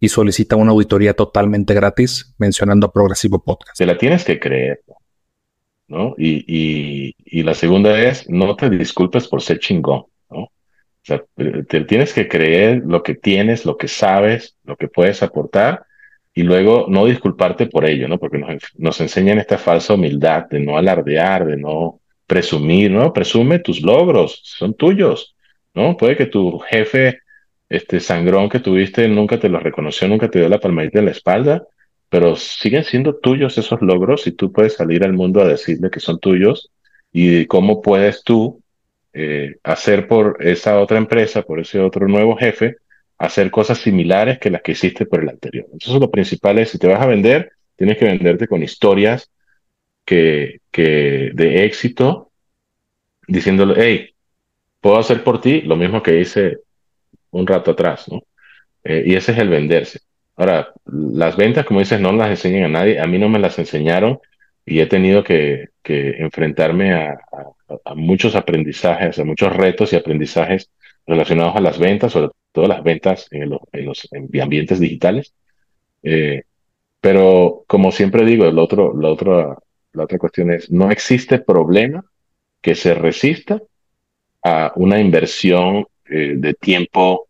y solicita una auditoría totalmente gratis mencionando a Progresivo Podcast. Se la tienes que creer, ¿no? Y, y, y la segunda es, no te disculpes por ser chingón, ¿no? O sea, te tienes que creer lo que tienes, lo que sabes, lo que puedes aportar y luego no disculparte por ello, ¿no? Porque nos, nos enseñan esta falsa humildad de no alardear, de no presumir, ¿no? Presume tus logros, son tuyos, ¿no? Puede que tu jefe este sangrón que tuviste nunca te lo reconoció, nunca te dio la palmadita en la espalda, pero siguen siendo tuyos esos logros y tú puedes salir al mundo a decirle que son tuyos y cómo puedes tú eh, hacer por esa otra empresa, por ese otro nuevo jefe, hacer cosas similares que las que hiciste por el anterior. Entonces lo principal es, si te vas a vender, tienes que venderte con historias que, que de éxito, diciéndole, hey, puedo hacer por ti lo mismo que hice un rato atrás, ¿no? Eh, y ese es el venderse. Ahora, las ventas, como dices, no las enseñan a nadie. A mí no me las enseñaron y he tenido que, enfrentarme a, muchos aprendizajes, a muchos retos y aprendizajes relacionados a las ventas, sobre todo las ventas en los, ambientes digitales. Eh, pero como siempre digo, la otra cuestión es, no existe problema que se resista a una inversión eh, de tiempo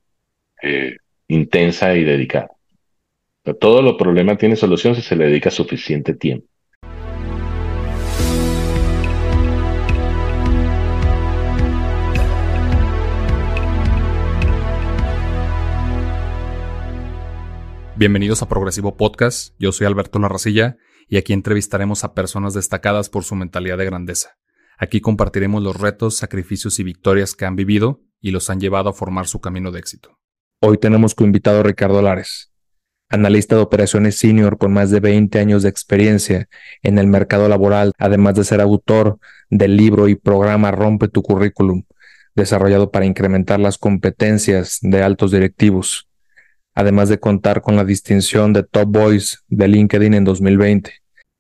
eh, intensa y dedicada. todo los problemas tiene solución si se le dedica suficiente tiempo. Bienvenidos a Progresivo Podcast, yo soy Alberto Larracilla y aquí entrevistaremos a personas destacadas por su mentalidad de grandeza. Aquí compartiremos los retos, sacrificios y victorias que han vivido y los han llevado a formar su camino de éxito. Hoy tenemos como invitado a Ricardo Lares, analista de operaciones senior con más de 20 años de experiencia en el mercado laboral, además de ser autor del libro y programa Rompe tu currículum, desarrollado para incrementar las competencias de altos directivos, además de contar con la distinción de Top Voice de LinkedIn en 2020.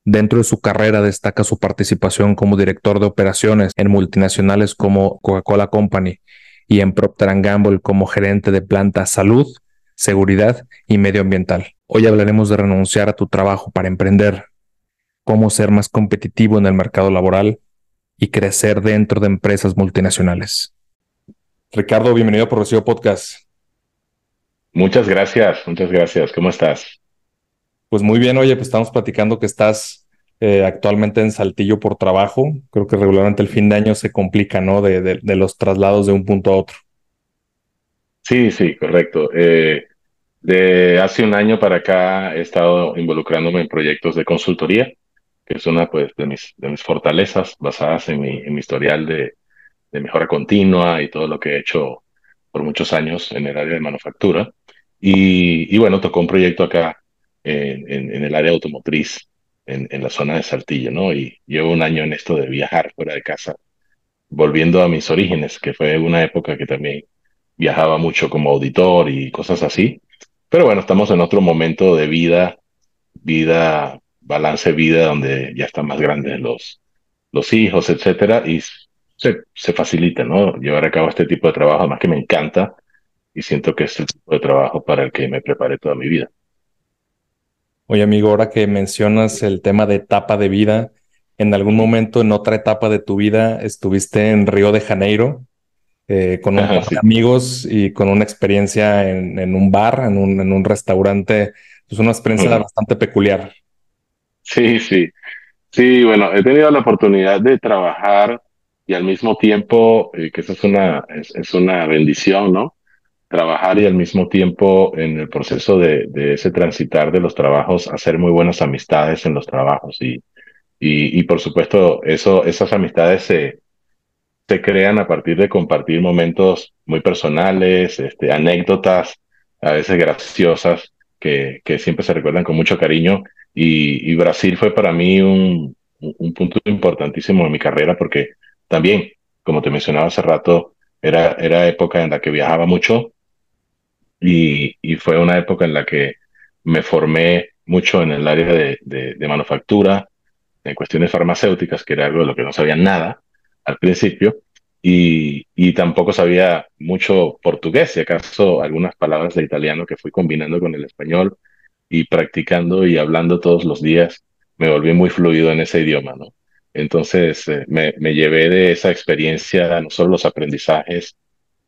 Dentro de su carrera destaca su participación como director de operaciones en multinacionales como Coca-Cola Company, y en Procter Gamble como gerente de planta salud, seguridad y medioambiental. Hoy hablaremos de renunciar a tu trabajo para emprender, cómo ser más competitivo en el mercado laboral y crecer dentro de empresas multinacionales. Ricardo, bienvenido a Progresivo Podcast. Muchas gracias, muchas gracias. ¿Cómo estás? Pues muy bien, oye, pues estamos platicando que estás eh, actualmente en Saltillo por trabajo. Creo que regularmente el fin de año se complica, ¿no? De, los traslados de un punto a otro. Sí, sí, correcto. Eh, de hace un año para acá he estado involucrándome en proyectos de consultoría, que es una pues, de, mis, fortalezas basadas en mi, historial de, mejora continua y todo lo que he hecho por muchos años en el área de manufactura. Y, bueno, tocó un proyecto acá en, el área automotriz en, la zona de Saltillo, ¿no? Y llevo un año en esto de viajar fuera de casa, volviendo a mis orígenes, que fue una época que también viajaba mucho como auditor y cosas así. Pero bueno, estamos en otro momento de vida, vida, balance vida, donde ya están más grandes los, los hijos, etcétera, y se, se facilita, ¿no? Llevar a cabo este tipo de trabajo, además que me encanta y siento que es el tipo de trabajo para el que me preparé toda mi vida. Oye, amigo, ahora que mencionas el tema de etapa de vida, ¿en algún momento, en otra etapa de tu vida, estuviste en Río de Janeiro eh, con un amigos y con una experiencia en, un bar, en un, en un restaurante? Es una experiencia bastante peculiar. Sí, sí. Sí, bueno, he tenido la oportunidad de trabajar y al mismo tiempo, eh, que eso es una, es una bendición, ¿no? Trabajar y al mismo tiempo en el proceso de, ese transitar de los trabajos, hacer muy buenas amistades en los trabajos. Y, y, por supuesto, eso, esas amistades se, se crean a partir de compartir momentos muy personales, este, anécdotas, a veces graciosas, que, que siempre se recuerdan con mucho cariño y, y Brasil fue para mí un, un punto importantísimo en mi carrera porque también, como te mencionaba hace rato, era, era época en la que viajaba mucho y, fue una época en la que me formé mucho en el área de, manufactura, en cuestiones farmacéuticas, que era algo de lo que no sabía nada al principio, y, y, tampoco sabía mucho portugués, si acaso algunas palabras de italiano que fui combinando con el español y practicando y hablando todos los días, me volví muy fluido en ese idioma, ¿no? Entonces eh, me, me llevé de esa experiencia no solo los aprendizajes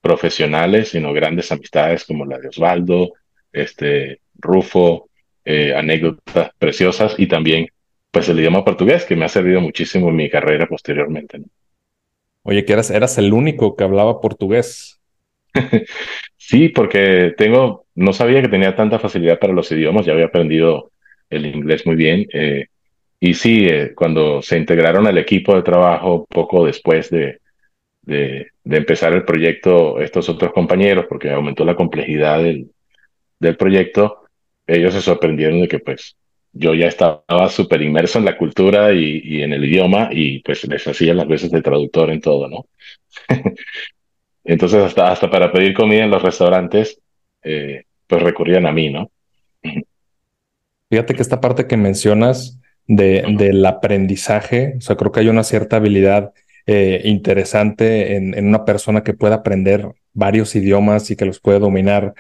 profesionales, sino grandes amistades como la de Osvaldo, este, Rufo, eh, anécdotas preciosas y también pues el idioma portugués que me ha servido muchísimo en mi carrera posteriormente. ¿no? Oye, que eras, eras el único que hablaba portugués. sí, porque tengo, no sabía que tenía tanta facilidad para los idiomas, ya había aprendido el inglés muy bien. Eh, y sí, eh, cuando se integraron al equipo de trabajo poco después de, de, de, empezar el proyecto, estos otros compañeros, porque aumentó la complejidad del, del proyecto, ellos se sorprendieron de que pues yo ya estaba súper inmerso en la cultura y, y, en el idioma y pues les hacía las veces de traductor en todo, ¿no? Entonces hasta, hasta para pedir comida en los restaurantes, eh, pues recurrían a mí, ¿no? Fíjate que esta parte que mencionas de, del aprendizaje, o sea, creo que hay una cierta habilidad eh, interesante en, en, una persona que pueda aprender varios idiomas y que los puede dominar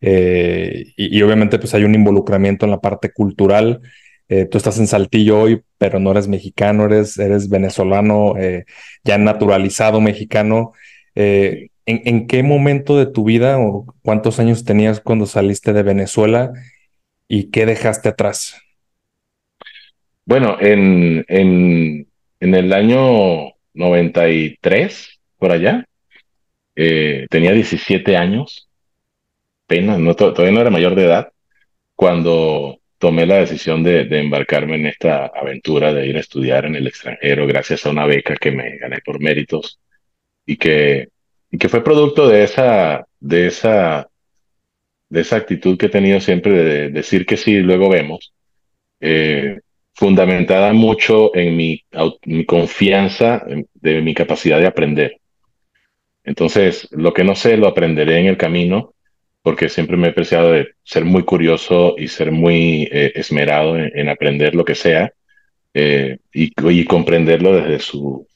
eh, y, y, obviamente pues hay un involucramiento en la parte cultural. Eh, tú estás en Saltillo hoy, pero no eres mexicano, eres, eres venezolano, ya naturalizado mexicano. ¿en, ¿en, qué momento de tu vida o cuántos años tenías cuando saliste de Venezuela y qué dejaste atrás? Bueno, en, en, en el año 93, por allá, tenía 17 años no, todavía no era mayor de edad, cuando tomé la decisión de, de, embarcarme en esta aventura de ir a estudiar en el extranjero gracias a una beca que me gané por méritos y que, y que fue producto de esa, de esa, de esa actitud que he tenido siempre de decir que sí, luego vemos, eh, fundamentada mucho en mi, confianza de mi capacidad de aprender. Entonces, lo que no sé lo aprenderé en el camino porque siempre me he apreciado de ser muy curioso y ser muy eh, esmerado en, en, aprender lo que sea eh, y, comprenderlo desde, su,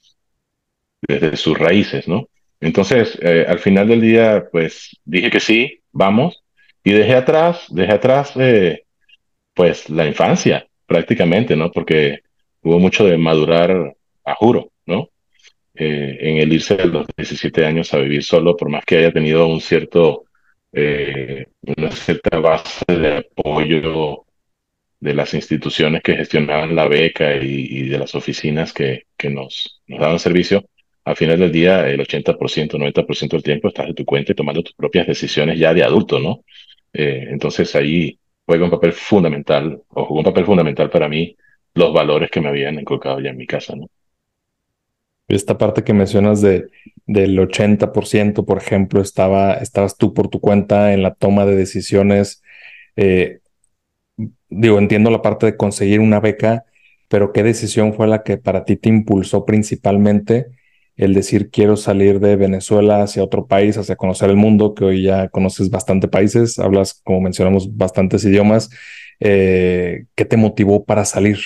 desde sus raíces, ¿no? Entonces, eh, al final del día, pues dije que sí, vamos, y dejé atrás, dejé atrás, pues la infancia, prácticamente, ¿no? Porque hubo mucho de madurar a juro, ¿no? Eh, en el irse de los 17 años a vivir solo, por más que haya tenido un cierto eh, una cierta base de apoyo de las instituciones que gestionaban la beca y, y de las oficinas que, que nos, nos, daban servicio, al final del día el 80%, 90% del tiempo estás de tu cuenta y tomando tus propias decisiones ya de adulto, ¿no? Eh, entonces ahí juega un papel fundamental, o jugó un papel fundamental para mí, los valores que me habían inculcado ya en mi casa, ¿no? Esta parte que mencionas de, del 80%, por ejemplo, estaba, estabas tú por tu cuenta en la toma de decisiones. Eh, digo, entiendo la parte de conseguir una beca, pero ¿qué decisión fue la que para ti te impulsó principalmente el decir quiero salir de Venezuela hacia otro país, hacia conocer el mundo, que hoy ya conoces bastante países, hablas, como mencionamos, bastantes idiomas? Eh, ¿Qué te motivó para salir?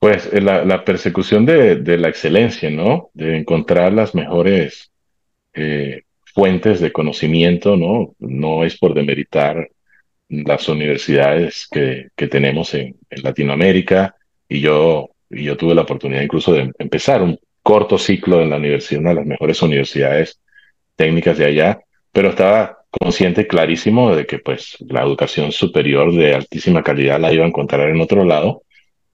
Pues eh, la, persecución de, la excelencia, ¿no? De encontrar las mejores eh, fuentes de conocimiento, ¿no? No es por demeritar las universidades que, que tenemos en, en, Latinoamérica y yo, y yo tuve la oportunidad incluso de empezar un corto ciclo en la universidad, una de las mejores universidades técnicas de allá, pero estaba consciente clarísimo de que pues la educación superior de altísima calidad la iba a encontrar en otro lado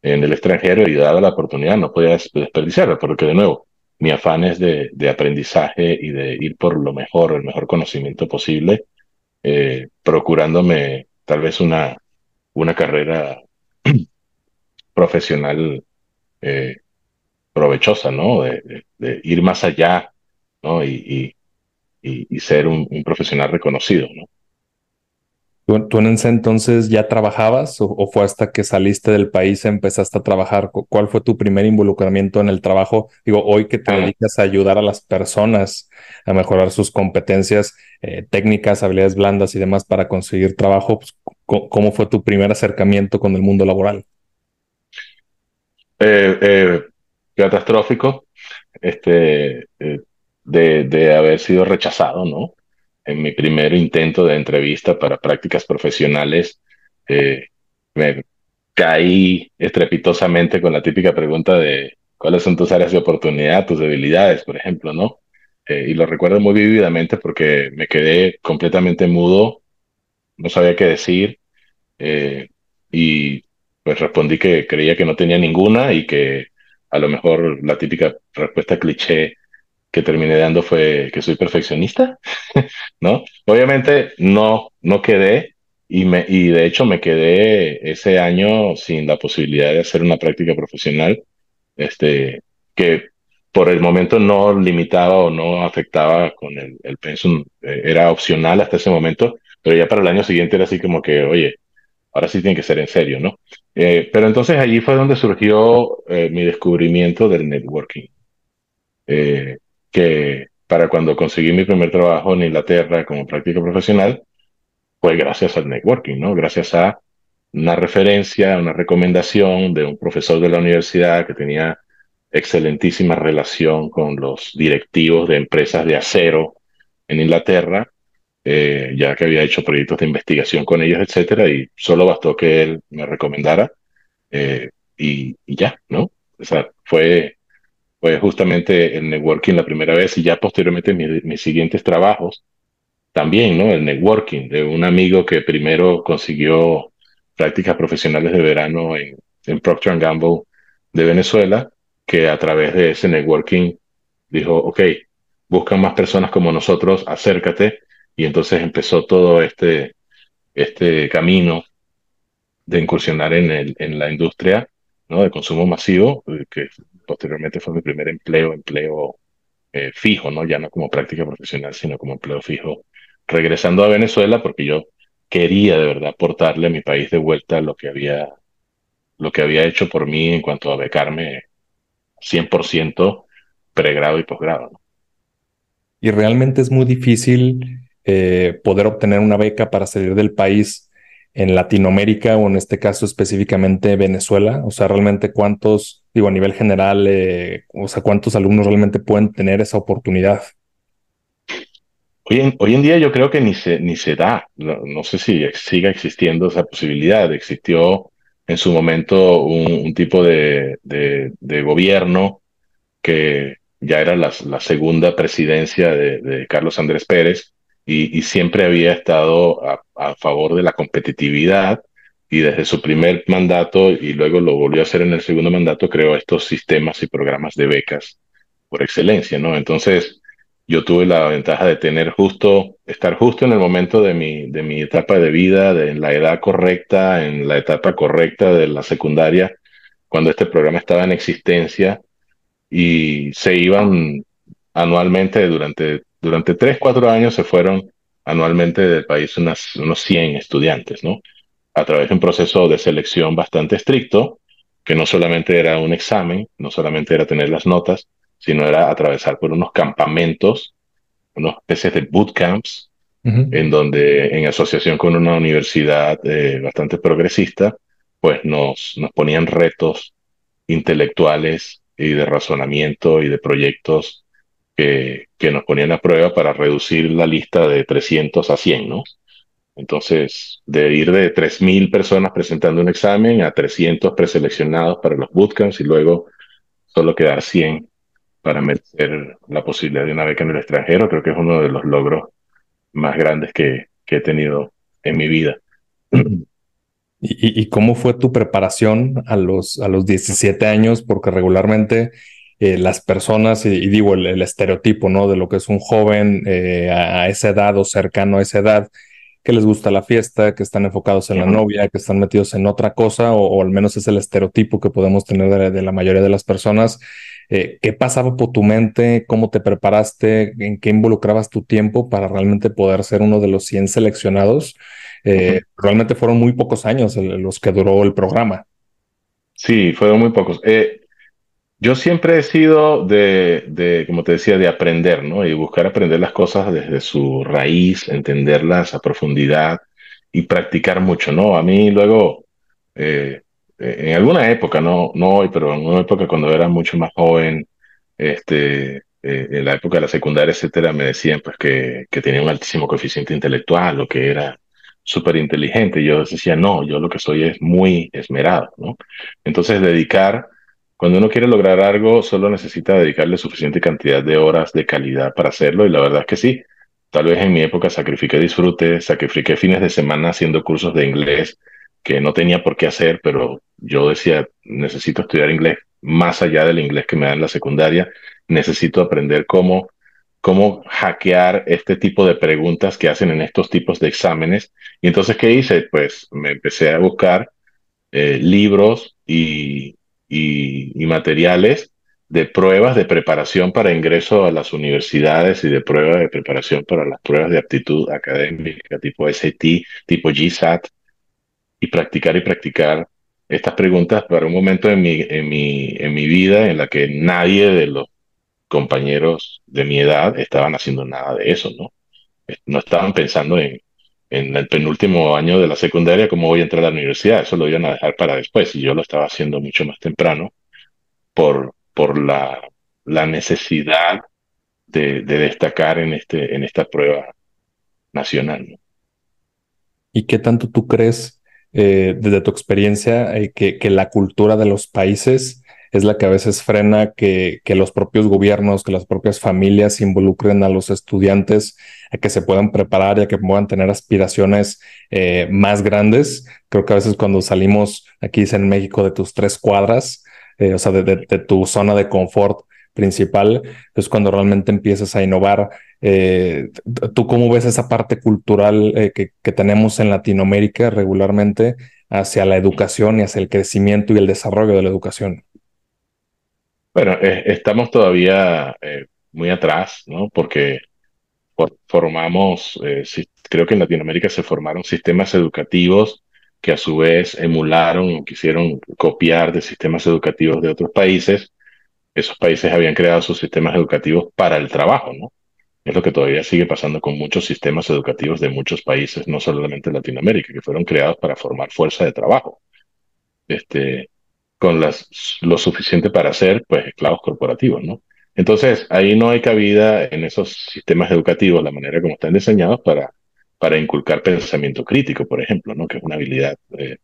en el extranjero y dada la oportunidad no podía desperdiciarla, porque de nuevo, mi afán es de, aprendizaje y de ir por lo mejor, el mejor conocimiento posible, eh, procurándome tal vez una, una carrera profesional eh, provechosa, ¿no? De, de, de, ir más allá, ¿no? Y, y, y ser un, un, profesional reconocido, ¿no? ¿Tú, en ese entonces ya trabajabas o, fue hasta que saliste del país empezaste a trabajar? ¿Cuál fue tu primer involucramiento en el trabajo? Digo, hoy que te ah. dedicas a ayudar a las personas a mejorar sus competencias eh, técnicas, habilidades blandas y demás para conseguir trabajo, pues, ¿cómo fue tu primer acercamiento con el mundo laboral? Eh, eh, catastrófico, este, de, de haber sido rechazado, ¿no? en mi primer intento de entrevista para prácticas profesionales, eh, me caí estrepitosamente con la típica pregunta de cuáles son tus áreas de oportunidad, tus debilidades, por ejemplo, ¿no? Eh, y lo recuerdo muy vívidamente porque me quedé completamente mudo, no sabía qué decir, eh, y pues respondí que creía que no tenía ninguna y que a lo mejor la típica respuesta cliché que terminé dando fue que soy perfeccionista, ¿no? Obviamente no, no quedé y, me, y de hecho me quedé ese año sin la posibilidad de hacer una práctica profesional, este, que por el momento no limitaba o no afectaba con el, el pensum, eh, era opcional hasta ese momento, pero ya para el año siguiente era así como que, oye, ahora sí tiene que ser en serio, ¿no? Eh, pero entonces allí fue donde surgió eh, mi descubrimiento del networking. Eh, que para cuando conseguí mi primer trabajo en Inglaterra como práctico profesional, fue gracias al networking, ¿no? Gracias a una referencia, una recomendación de un profesor de la universidad que tenía excelentísima relación con los directivos de empresas de acero en Inglaterra, eh, ya que había hecho proyectos de investigación con ellos, etcétera, y solo bastó que él me recomendara eh, y, ya, ¿no? O sea, fue fue justamente el networking la primera vez y ya posteriormente mis, siguientes trabajos también, ¿no? El networking de un amigo que primero consiguió prácticas profesionales de verano en, en Procter Gamble de Venezuela, que a través de ese networking dijo, ok, buscan más personas como nosotros, acércate. Y entonces empezó todo este, este camino de incursionar en, en la industria de consumo masivo, eh, que posteriormente fue mi primer empleo, empleo eh, fijo, ¿no? Ya no como práctica profesional, sino como empleo fijo, regresando a Venezuela porque yo quería de verdad aportarle a mi país de vuelta lo que había, lo que había hecho por mí en cuanto a becarme 100% pregrado y posgrado. Y realmente es muy difícil eh, poder obtener una beca para salir del país en Latinoamérica o en este caso específicamente Venezuela? O sea, realmente cuántos, digo, a nivel general, eh, o sea, cuántos alumnos realmente pueden tener esa oportunidad. Hoy en, día yo creo que ni se, ni se da, no, sé si siga existiendo esa posibilidad. Existió en su momento un, tipo de, gobierno que ya era la, segunda presidencia de, de Carlos Andrés Pérez, y, siempre había estado a, favor de la competitividad y desde su primer mandato y luego lo volvió a hacer en el segundo mandato, creó estos sistemas y programas de becas por excelencia, ¿no? Entonces, yo tuve la ventaja de tener justo, estar justo en el momento de mi, de mi etapa de vida, en la edad correcta, en la etapa correcta de la secundaria, cuando este programa estaba en existencia y se iban anualmente durante durante tres, cuatro años se fueron anualmente del país unas, unos 100 estudiantes, ¿no? A través de un proceso de selección bastante estricto, que no solamente era un examen, no solamente era tener las notas, sino era atravesar por unos campamentos, unas especies de bootcamps, en donde en asociación con una universidad eh, bastante progresista, pues nos, nos ponían retos intelectuales y de razonamiento y de proyectos que, que, nos ponían a prueba para reducir la lista de 300 a 100, ¿no? Entonces, de ir de 3.000 personas presentando un examen a 300 preseleccionados para los bootcamps y luego solo quedar 100 para merecer la posibilidad de una beca en el extranjero, creo que es uno de los logros más grandes que, que he tenido en mi vida. ¿Y, ¿Y, cómo fue tu preparación a los, a los 17 años? Porque regularmente eh, las personas, y, digo el, estereotipo, ¿no? De lo que es un joven eh, a, esa edad o cercano a esa edad, que les gusta la fiesta, que están enfocados en la novia, que están metidos en otra cosa, o, al menos es el estereotipo que podemos tener de, la mayoría de las personas. Eh, ¿Qué pasaba por tu mente? ¿Cómo te preparaste? ¿En qué involucrabas tu tiempo para realmente poder ser uno de los 100 seleccionados? eh, realmente fueron muy pocos años los que duró el programa. Sí, fueron muy pocos. Eh, yo siempre he sido de, como te decía, de aprender, ¿no? Y buscar aprender las cosas desde su raíz, entenderlas a profundidad y practicar mucho, ¿no? A mí luego, eh, en alguna época, no, no hoy, pero en una época cuando era mucho más joven, este, eh, en la época de la secundaria, etcétera, me decían pues que, que tenía un altísimo coeficiente intelectual o que era súper inteligente. Yo decía, no, yo lo que soy es muy esmerado, ¿no? Entonces, dedicar cuando uno quiere lograr algo, solo necesita dedicarle suficiente cantidad de horas de calidad para hacerlo y la verdad es que sí. Tal vez en mi época sacrifiqué disfrute, sacrifiqué fines de semana haciendo cursos de inglés que no tenía por qué hacer, pero yo decía, necesito estudiar inglés más allá del inglés que me dan en la secundaria, necesito aprender cómo, cómo hackear este tipo de preguntas que hacen en estos tipos de exámenes. Y entonces, ¿qué hice? Pues me empecé a buscar eh, libros y, y, materiales de pruebas de preparación para ingreso a las universidades y de pruebas de preparación para las pruebas de aptitud académica tipo SAT, tipo GSAT, y practicar y practicar estas preguntas para un momento en mi, en mi, en mi vida en la que nadie de los compañeros de mi edad estaban haciendo nada de eso, ¿no? No estaban pensando en, en el penúltimo año de la secundaria cómo voy a entrar a la universidad. Eso lo iban a dejar para después y yo lo estaba haciendo mucho más temprano por, por la, la necesidad de, de, destacar en, este, en esta prueba nacional. ¿Y qué tanto tú crees, eh, desde tu experiencia, eh, que, que la cultura de los países es la que a veces frena que, los propios gobiernos, que las propias familias involucren a los estudiantes a que se puedan preparar y a que puedan tener aspiraciones eh, más grandes. Creo que a veces cuando salimos aquí en México de tus tres cuadras, eh, o sea, de, tu zona de confort principal, es cuando realmente empiezas a innovar. Eh, ¿Tú cómo ves esa parte cultural que tenemos en Latinoamérica regularmente hacia la educación y hacia el crecimiento y el desarrollo de la educación? Bueno, eh, estamos todavía eh, muy atrás, ¿no? Porque formamos, eh, creo que en Latinoamérica se formaron sistemas educativos que a su vez emularon o quisieron copiar de sistemas educativos de otros países. Esos países habían creado sus sistemas educativos para el trabajo, ¿no? Es lo que todavía sigue pasando con muchos sistemas educativos de muchos países, no solamente Latinoamérica, que fueron creados para formar fuerza de trabajo. Este, con las, lo suficiente para ser pues esclavos corporativos, ¿no? Entonces, ahí no hay cabida en esos sistemas educativos, la manera como están diseñados para, para inculcar pensamiento crítico, por ejemplo, ¿no? Que es una habilidad eh,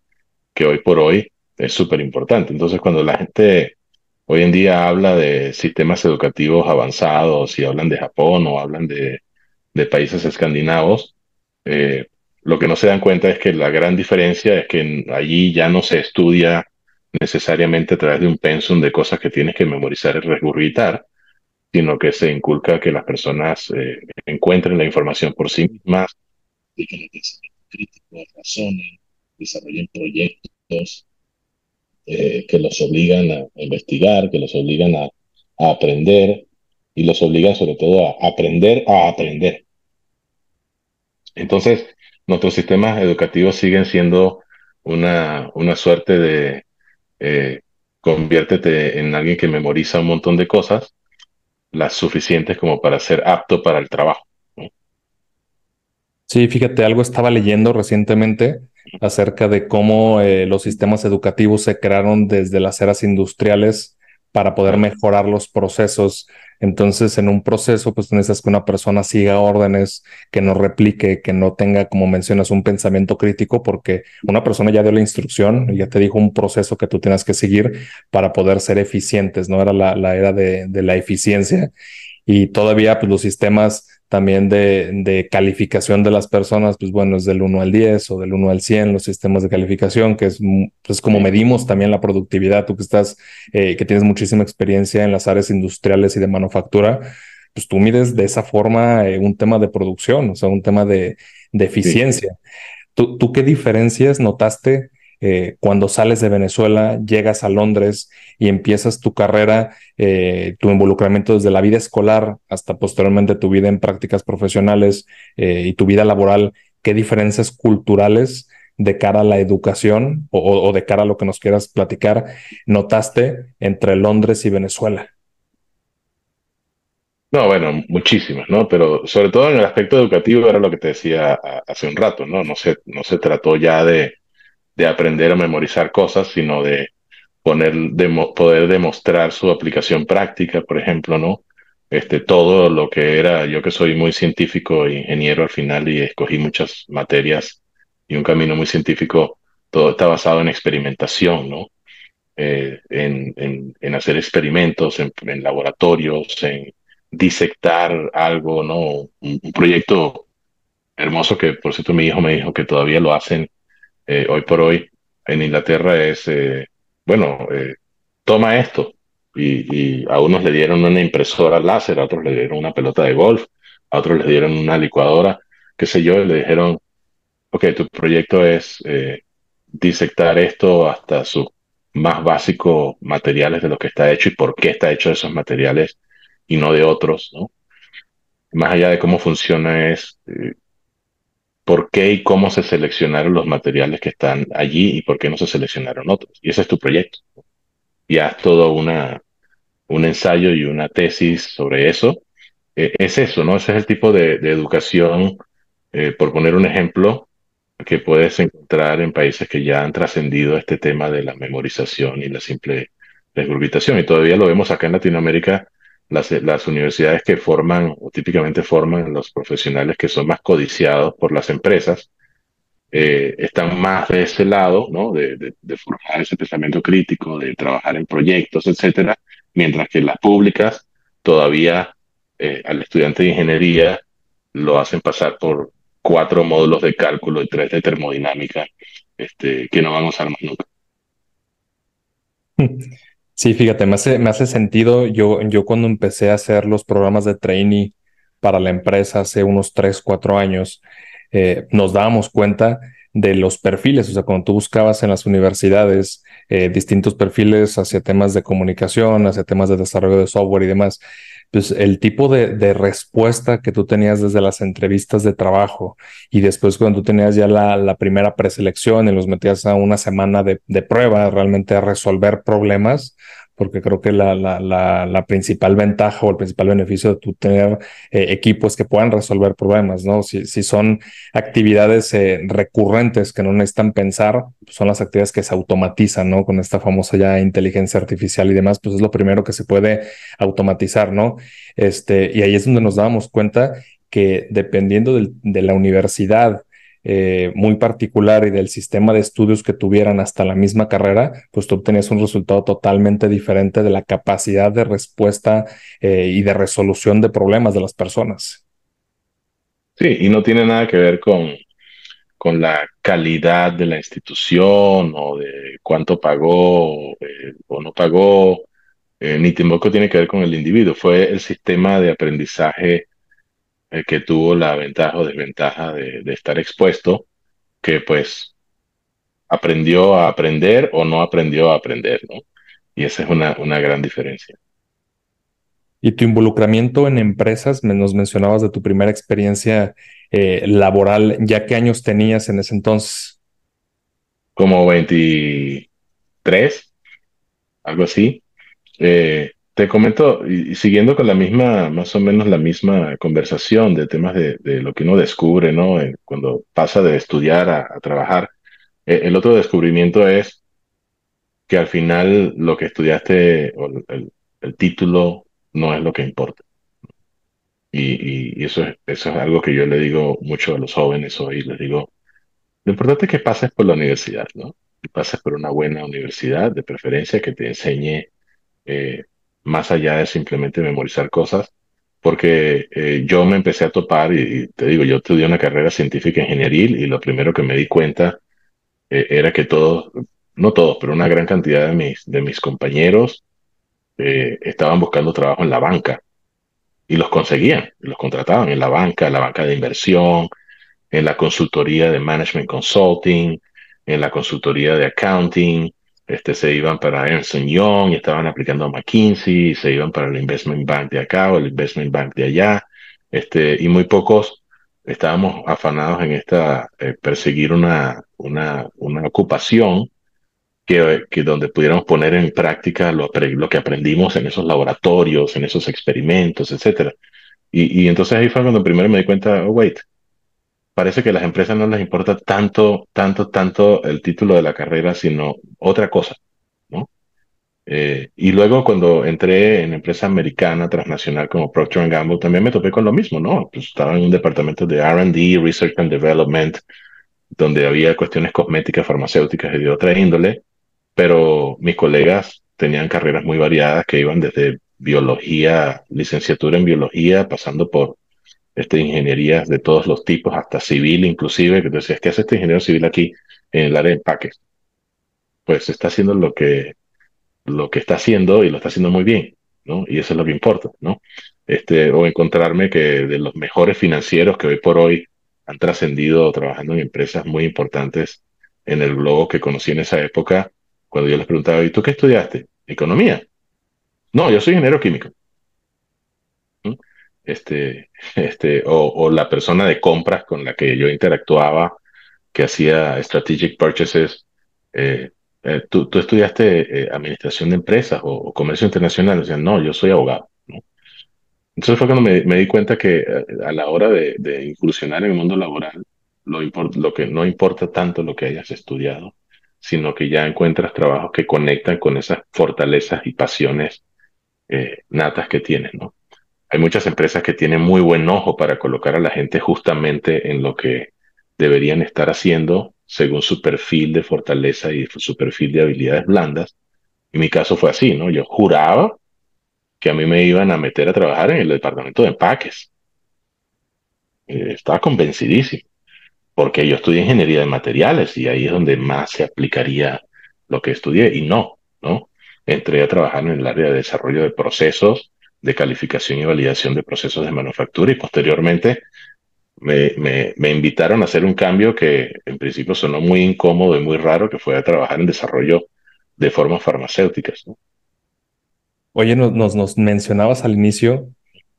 que hoy por hoy es súper importante. Entonces, cuando la gente hoy en día habla de sistemas educativos avanzados y hablan de Japón o hablan de, de países escandinavos, eh, lo que no se dan cuenta es que la gran diferencia es que allí ya no se estudia necesariamente a través de un pensum de cosas que tienes que memorizar y regurgitar, sino que se inculca que las personas eh, encuentren la información por sí mismas, que críticos, razonen, desarrollen proyectos eh, que los obligan a investigar, que los obligan a, a aprender y los obligan sobre todo a aprender a aprender. Entonces, nuestros sistemas educativos siguen siendo una, una suerte de, eh, conviértete en alguien que memoriza un montón de cosas, las suficientes como para ser apto para el trabajo. Sí, fíjate, algo estaba leyendo recientemente acerca de cómo eh, los sistemas educativos se crearon desde las eras industriales para poder mejorar los procesos. Entonces, en un proceso, pues necesitas que una persona siga órdenes, que no replique, que no tenga, como mencionas, un pensamiento crítico, porque una persona ya dio la instrucción, ya te dijo un proceso que tú tienes que seguir para poder ser eficientes, ¿no? Era la, la era de, de la eficiencia. Y todavía, pues los sistemas también de, de, calificación de las personas, pues bueno, es del 1 al 10 o del 1 al 100 los sistemas de calificación, que es pues como medimos también la productividad, tú que estás, eh, que tienes muchísima experiencia en las áreas industriales y de manufactura, pues tú mides de esa forma eh, un tema de producción, o sea, un tema de, de eficiencia. ¿Tú, ¿Tú qué diferencias notaste eh, cuando sales de Venezuela, llegas a Londres y empiezas tu carrera, eh, tu involucramiento desde la vida escolar hasta posteriormente tu vida en prácticas profesionales eh, y tu vida laboral, qué diferencias culturales de cara a la educación o, de cara a lo que nos quieras platicar notaste entre Londres y Venezuela? No, bueno, muchísimas, ¿no? Pero sobre todo en el aspecto educativo era lo que te decía hace un rato, ¿no? No se, no se trató ya de, de aprender a memorizar cosas, sino de poner, de poder demostrar su aplicación práctica, por ejemplo, ¿no? Este, todo lo que era, yo que soy muy científico e ingeniero al final y escogí muchas materias y un camino muy científico, todo está basado en experimentación, ¿no? Eh, en, en, hacer experimentos en, laboratorios, en disectar algo, ¿no? Un, proyecto hermoso que, por cierto, mi hijo me dijo que todavía lo hacen eh, hoy por hoy en Inglaterra es, eh, bueno, eh, toma esto. Y, a unos le dieron una impresora láser, a otros le dieron una pelota de golf, a otros le dieron una licuadora, qué sé yo, y le dijeron, ok, tu proyecto es disectar esto hasta sus más básicos materiales de lo que está hecho y por qué está hecho de esos materiales y no de otros, ¿no? Más allá de cómo funciona es por qué y cómo se seleccionaron los materiales que están allí y por qué no se seleccionaron otros. Y ese es tu proyecto. Y haz todo una, un ensayo y una tesis sobre eso. Eh, es eso, ¿no? Ese es el tipo de, educación, eh, por poner un ejemplo, que puedes encontrar en países que ya han trascendido este tema de la memorización y la simple desgurgitación. Y todavía lo vemos acá en Latinoamérica, las, las universidades que forman o típicamente forman los profesionales que son más codiciados por las empresas, eh, están más de ese lado, ¿no? De, de, de, forjar ese pensamiento crítico, de trabajar en proyectos, etcétera, mientras que las públicas todavía eh, al estudiante de ingeniería lo hacen pasar por cuatro módulos de cálculo y tres de termodinámica este, que no van a usar más nunca. Sí, fíjate, me hace, me hace sentido. Yo, yo cuando empecé a hacer los programas de trainee para la empresa hace unos tres, cuatro años, eh, nos dábamos cuenta de los perfiles, o sea, cuando tú buscabas en las universidades eh, distintos perfiles hacia temas de comunicación, hacia temas de desarrollo de software y demás, pues el tipo de, de, respuesta que tú tenías desde las entrevistas de trabajo y después cuando tú tenías ya la, la primera preselección y los metías a una semana de, de prueba realmente a resolver problemas, porque creo que la, la, principal ventaja o el principal beneficio de tu tener eh, equipos que puedan resolver problemas, ¿no? Si, si son actividades eh, recurrentes que no necesitan pensar, pues son las actividades que se automatizan, ¿no? Con esta famosa ya inteligencia artificial y demás, pues es lo primero que se puede automatizar, ¿no? Este, y ahí es donde nos dábamos cuenta que dependiendo de la universidad eh, muy particular y del sistema de estudios que tuvieran hasta la misma carrera, pues tú obtenías un resultado totalmente diferente de la capacidad de respuesta eh, y de resolución de problemas de las personas. Sí, y no tiene nada que ver con, con la calidad de la institución o de cuánto pagó eh, o no pagó, ni tampoco tiene que ver con el individuo, fue el sistema de aprendizaje el que tuvo la ventaja o desventaja de, de estar expuesto, que pues aprendió a aprender o no aprendió a aprender, ¿no? Y esa es una, una gran diferencia. Y tu involucramiento en empresas, nos mencionabas de tu primera experiencia eh, laboral, ¿ya qué años tenías en ese entonces? Como 23, algo así. Eh, te comento, y, siguiendo con la misma, más o menos la misma conversación de temas de, de lo que uno descubre, ¿no? cuando pasa de estudiar a, a trabajar, eh, el otro descubrimiento es que al final lo que estudiaste, o el, el título, no es lo que importa. Y, y, eso, es, eso es algo que yo le digo mucho a los jóvenes hoy, les digo, lo importante es que pases por la universidad, ¿no? Que pases por una buena universidad, de preferencia, que te enseñe eh, más allá de simplemente memorizar cosas, porque eh, yo me empecé a topar y, te digo, yo estudié una carrera científica ingenieril y lo primero que me di cuenta eh, era que todos, no todos, pero una gran cantidad de mis, de mis compañeros eh, estaban buscando trabajo en la banca y los conseguían, los contrataban en la banca, en la banca de inversión, en la consultoría de management consulting, en la consultoría de accounting, este, se iban para Ernst Young y estaban aplicando a McKinsey, se iban para el Investment Bank de acá o el Investment Bank de allá, este, y muy pocos estábamos afanados en esta, eh, perseguir una, una, una ocupación que, que, donde pudiéramos poner en práctica lo, lo, que aprendimos en esos laboratorios, en esos experimentos, etcétera. Y, y, entonces ahí fue cuando primero me di cuenta, oh, wait, parece que a las empresas no les importa tanto, tanto, tanto el título de la carrera, sino otra cosa, ¿no? Eh, y luego cuando entré en empresa americana transnacional como Procter Gamble, también me topé con lo mismo, ¿no? Pues estaba en un departamento de R&D, Research and Development, donde había cuestiones cosméticas, farmacéuticas y de otra índole, pero mis colegas tenían carreras muy variadas que iban desde biología, licenciatura en biología, pasando por este, ingenierías de todos los tipos, hasta civil inclusive, que decías, ¿qué hace este ingeniero civil aquí en el área de empaques? Pues está haciendo lo que lo que está haciendo y lo está haciendo muy bien, ¿no? Y eso es lo que importa, ¿no? Este, o encontrarme que de los mejores financieros que hoy por hoy han trascendido trabajando en empresas muy importantes en el globo que conocí en esa época, cuando yo les preguntaba, ¿y tú qué estudiaste? Economía. No, yo soy ingeniero químico. Este, este, o, o la persona de compras con la que yo interactuaba, que hacía strategic purchases, eh, eh, ¿tú, ¿tú, estudiaste eh, administración de empresas o, comercio internacional? O no, yo soy abogado. ¿no? Entonces fue cuando me, me, di cuenta que eh, a la hora de, de incursionar en el mundo laboral, lo, lo, que no importa tanto lo que hayas estudiado, sino que ya encuentras trabajos que conectan con esas fortalezas y pasiones natas que tienes, ¿no? Hay muchas empresas que tienen muy buen ojo para colocar a la gente justamente en lo que deberían estar haciendo según su perfil de fortaleza y su perfil de habilidades blandas. Y mi caso fue así, ¿no? Yo juraba que a mí me iban a meter a trabajar en el departamento de empaques. Eh, estaba convencidísimo, porque yo estudié ingeniería de materiales y ahí es donde más se aplicaría lo que estudié y no, ¿no? Entré a trabajar en el área de desarrollo de procesos, de calificación y validación de procesos de manufactura y posteriormente me, me, me, invitaron a hacer un cambio que en principio sonó muy incómodo y muy raro, que fue a trabajar en desarrollo de formas farmacéuticas. Oye, nos, nos, mencionabas al inicio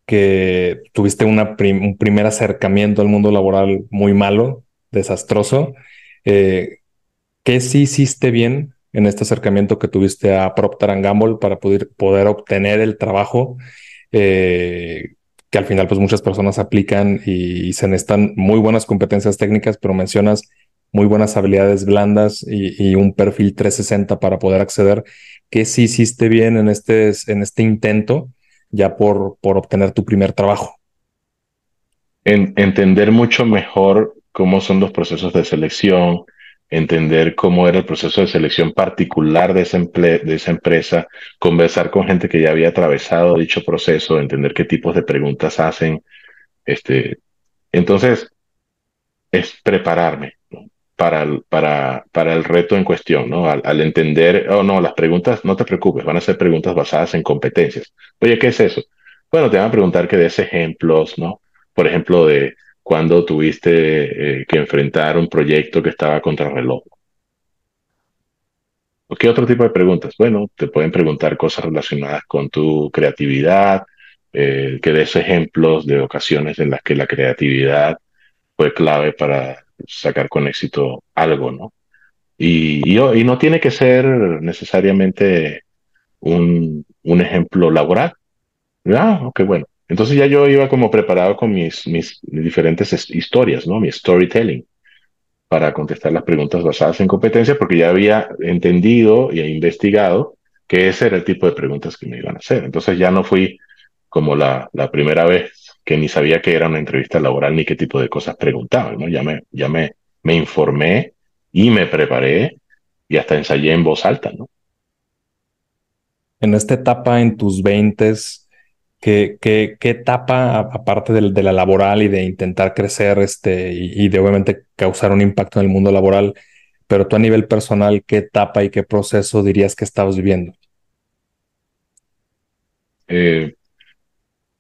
que tuviste un primer acercamiento al mundo laboral muy malo, desastroso. Eh, ¿Qué sí hiciste bien en este acercamiento que tuviste a Procter Gamble para poder, poder obtener el trabajo? Eh, que al final pues muchas personas aplican y, se necesitan muy buenas competencias técnicas, pero mencionas muy buenas habilidades blandas y, un perfil 360 para poder acceder. ¿Qué sí hiciste bien en este, en este intento ya por, por obtener tu primer trabajo? En, entender mucho mejor cómo son los procesos de selección, entender cómo era el proceso de selección particular de esa, empresa, conversar con gente que ya había atravesado dicho proceso, entender qué tipos de preguntas hacen. Este, entonces, es prepararme para, el, para, para el reto en cuestión, ¿no? Al, entender, oh no, las preguntas, no te preocupes, van a ser preguntas basadas en competencias. Oye, ¿qué es eso? Bueno, te van a preguntar que des ejemplos, ¿no? Por ejemplo, de cuando tuviste eh, que enfrentar un proyecto que estaba contra reloj. ¿Qué otro tipo de preguntas? Bueno, te pueden preguntar cosas relacionadas con tu creatividad, eh, que des ejemplos de ocasiones en las que la creatividad fue clave para sacar con éxito algo, ¿no? Y, no tiene que ser necesariamente un, un ejemplo laboral. Ah, ok, bueno. Entonces ya yo iba como preparado con mis, diferentes historias, ¿no? Mi storytelling para contestar las preguntas basadas en competencia, porque ya había entendido y investigado que ese era el tipo de preguntas que me iban a hacer. Entonces ya no fui como la, la primera vez que ni sabía que era una entrevista laboral ni qué tipo de cosas preguntaban, ¿no? Ya me, ya me, me informé y me preparé y hasta ensayé en voz alta, ¿no? En esta etapa, en tus veintes, ¿Qué, etapa, aparte de, la laboral y de intentar crecer este, y, de obviamente causar un impacto en el mundo laboral, pero tú a nivel personal, qué etapa y qué proceso dirías que estabas viviendo? Eh,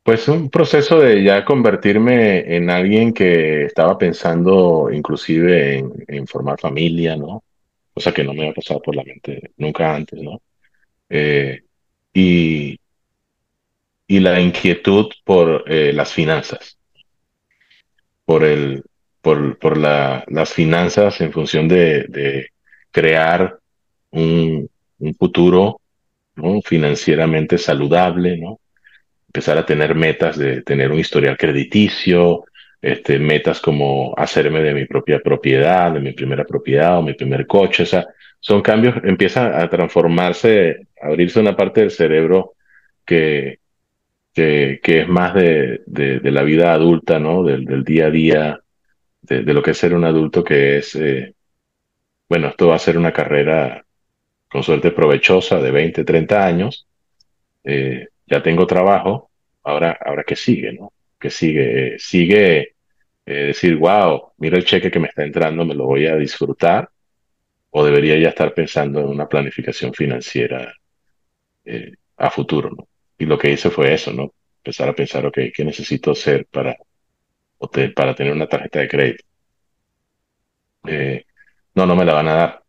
pues un proceso de ya convertirme en alguien que estaba pensando inclusive en, en formar familia, ¿no? O sea que no me había pasado por la mente nunca antes, ¿no? Eh, y, y la inquietud por eh, las finanzas. por, el, por, por la, las finanzas en función de, crear un, futuro financieramente saludable, ¿no? empezar a tener metas de tener un historial crediticio, este, metas como hacerme de mi propia propiedad, de mi primera propiedad o mi primer coche. O sea, son cambios, empieza a transformarse, a abrirse una parte del cerebro que, que, que es más de, de, la vida adulta, ¿no? Del, día a día, de, lo que es ser un adulto, que es, eh, bueno, esto va a ser una carrera con suerte provechosa de 20, 30 años. Eh, ya tengo trabajo, ahora, ahora qué sigue, ¿no? ¿Qué sigue? sigue eh, decir, wow, mira el cheque que me está entrando, me lo voy a disfrutar, o debería ya estar pensando en una planificación financiera a futuro, ¿no? Y lo que hice fue eso, ¿no? Empezar a pensar, ok, ¿qué necesito hacer para, para tener una tarjeta de crédito? Eh, no, no me la van a dar,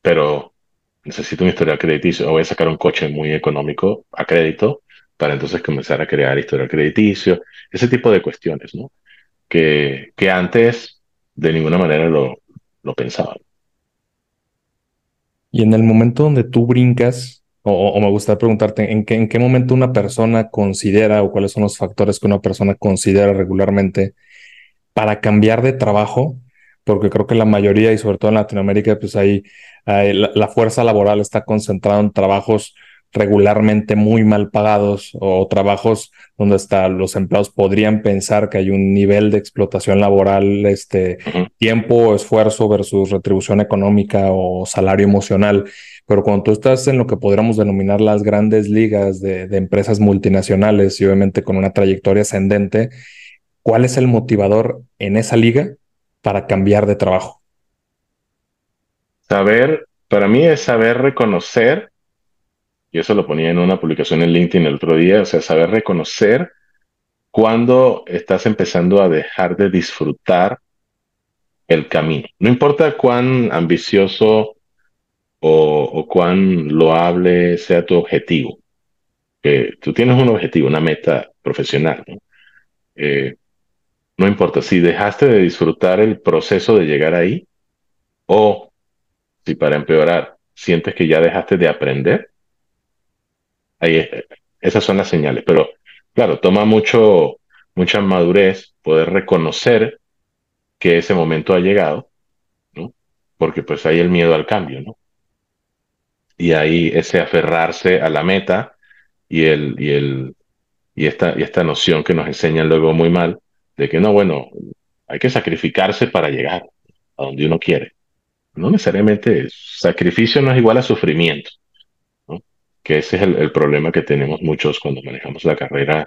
pero necesito un historial crediticio, voy a sacar un coche muy económico a crédito para entonces comenzar a crear historial crediticio, ese tipo de cuestiones, ¿no? Que, que antes de ninguna manera lo, lo pensaba. Y en el momento donde tú brincas, o, o, me gustaría preguntarte, ¿en qué, ¿en qué momento una persona considera o cuáles son los factores que una persona considera regularmente para cambiar de trabajo? Porque creo que la mayoría, y sobre todo en Latinoamérica, pues ahí la, la, fuerza laboral está concentrada en trabajos regularmente muy mal pagados o trabajos donde hasta los empleados podrían pensar que hay un nivel de explotación laboral, este uh -huh. tiempo, esfuerzo versus retribución económica o salario emocional. Pero cuando tú estás en lo que podríamos denominar las grandes ligas de, empresas multinacionales y obviamente con una trayectoria ascendente, ¿cuál es el motivador en esa liga para cambiar de trabajo? Saber, para mí es saber reconocer y eso lo ponía en una publicación en LinkedIn el otro día, o sea, saber reconocer cuando estás empezando a dejar de disfrutar el camino. No importa cuán ambicioso o, o cuán loable sea tu objetivo, que tú tienes un objetivo, una meta profesional, ¿no? Eh, no importa si dejaste de disfrutar el proceso de llegar ahí o si para empeorar sientes que ya dejaste de aprender, Ahí, esas son las señales, pero claro, toma mucho, mucha madurez poder reconocer que ese momento ha llegado, ¿no? Porque pues hay el miedo al cambio, ¿no? Y ahí ese aferrarse a la meta y el, y el, y esta, y esta noción que nos enseñan luego muy mal, de que no, bueno, hay que sacrificarse para llegar a donde uno quiere. No necesariamente sacrificio no es igual a sufrimiento que ese es el, el, problema que tenemos muchos cuando manejamos la carrera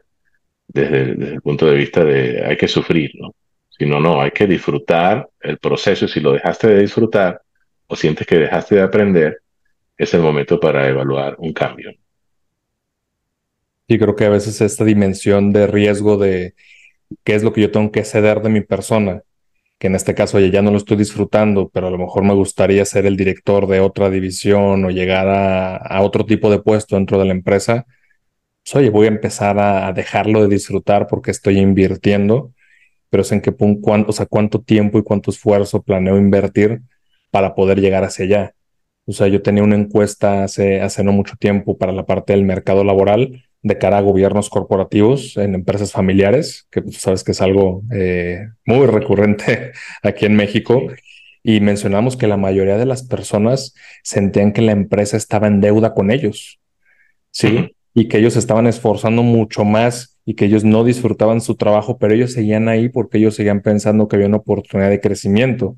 desde, desde, el punto de vista de hay que sufrir, ¿no? Si no, no, hay que disfrutar el proceso y si lo dejaste de disfrutar o sientes que dejaste de aprender, es el momento para evaluar un cambio. Y creo que a veces esta dimensión de riesgo de qué es lo que yo tengo que ceder de mi persona que en este caso ya no lo estoy disfrutando, pero a lo mejor me gustaría ser el director de otra división o llegar a, otro tipo de puesto dentro de la empresa, pues, oye, voy a empezar a, a, dejarlo de disfrutar porque estoy invirtiendo, pero es en qué punto, o sea, cuánto tiempo y cuánto esfuerzo planeo invertir para poder llegar hacia allá. O sea, yo tenía una encuesta hace, hace no mucho tiempo para la parte del mercado laboral de cara a gobiernos corporativos en empresas familiares, que pues, sabes que es algo eh, muy recurrente aquí en México. Y mencionamos que la mayoría de las personas sentían que la empresa estaba en deuda con ellos, ¿sí? Y que ellos estaban esforzando mucho más y que ellos no disfrutaban su trabajo, pero ellos seguían ahí porque ellos seguían pensando que había una oportunidad de crecimiento.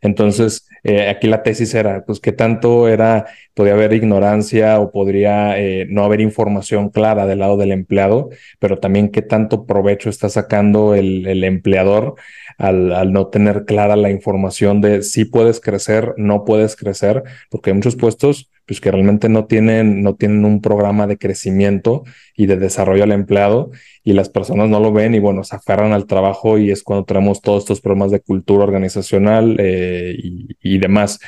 Entonces, eh, aquí la tesis era, pues, qué tanto era, podría haber ignorancia o podría eh, no haber información clara del lado del empleado, pero también qué tanto provecho está sacando el, empleador al, al, no tener clara la información de si puedes crecer, no puedes crecer, porque hay muchos puestos pues que realmente no tienen, no tienen un programa de crecimiento y de desarrollo al empleado y las personas no lo ven y bueno, se aferran al trabajo y es cuando tenemos todos estos problemas de cultura organizacional eh, y, demás.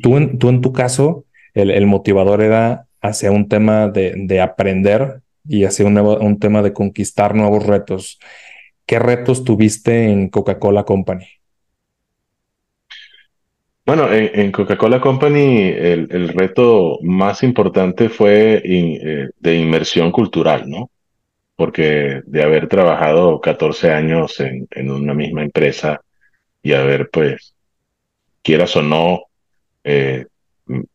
Tú en, tú en tu caso, el, motivador era hacia un tema de, de aprender y hacia un, nuevo, un tema de conquistar nuevos retos. ¿qué retos tuviste en Coca-Cola Company? Bueno, en, Coca-Cola Company el, reto más importante fue eh, de inmersión cultural, ¿no? Porque de haber trabajado 14 años en, una misma empresa y haber, pues, quieras o no, eh,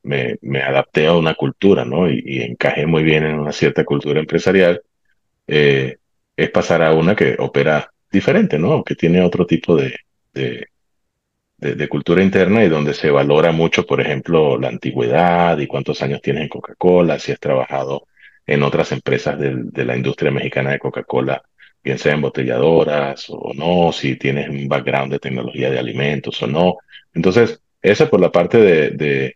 me, adapté a una cultura, ¿no? Y, encajé muy bien en una cierta cultura empresarial, eh, es pasar a una que opera diferente, ¿no? Que tiene otro tipo de, de, cultura interna y donde se valora mucho, por ejemplo, la antigüedad y cuántos años tienes en Coca-Cola, si has trabajado en otras empresas de, la industria mexicana de Coca-Cola, bien sea embotelladoras o no, si tienes un background de tecnología de alimentos o no. Entonces, esa por la parte de,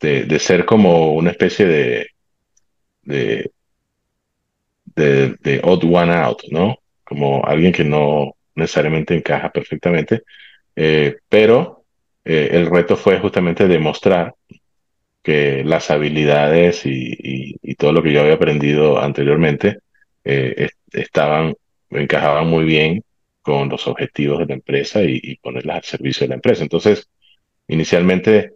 de, ser como una especie de, de, de, odd one out, ¿no? Como alguien que no necesariamente encaja perfectamente, eh, pero eh, el reto fue justamente demostrar que las habilidades y, todo lo que yo había aprendido anteriormente eh, estaban, encajaban muy bien con los objetivos de la empresa y, ponerlas al servicio de la empresa. Entonces, inicialmente,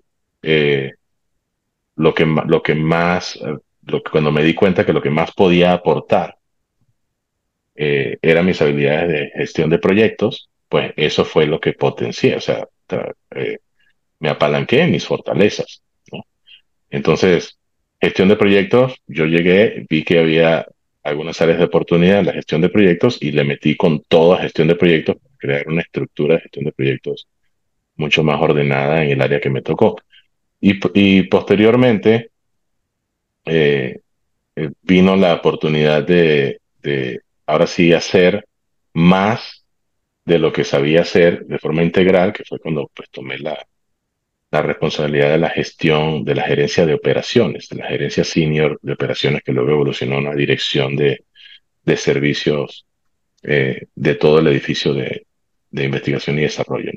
lo, que, lo que más, lo que, cuando me di cuenta que lo que más podía aportar eran mis habilidades de gestión de proyectos, pues eso fue lo que potencié, o sea, eh, me apalanqué en mis fortalezas. Entonces, gestión de proyectos, yo llegué, vi que había algunas áreas de oportunidad en la gestión de proyectos y le metí con toda gestión de proyectos, crear una estructura de gestión de proyectos mucho más ordenada en el área que me tocó. Y, y posteriormente eh, eh, vino la oportunidad de ahora sí hacer más de lo que sabía hacer de forma integral, que fue cuando pues tomé la, la responsabilidad de la gestión, de la gerencia de operaciones, de la gerencia senior de operaciones que luego evolucionó a una dirección de, de servicios eh, de todo el edificio de, de investigación y desarrollo.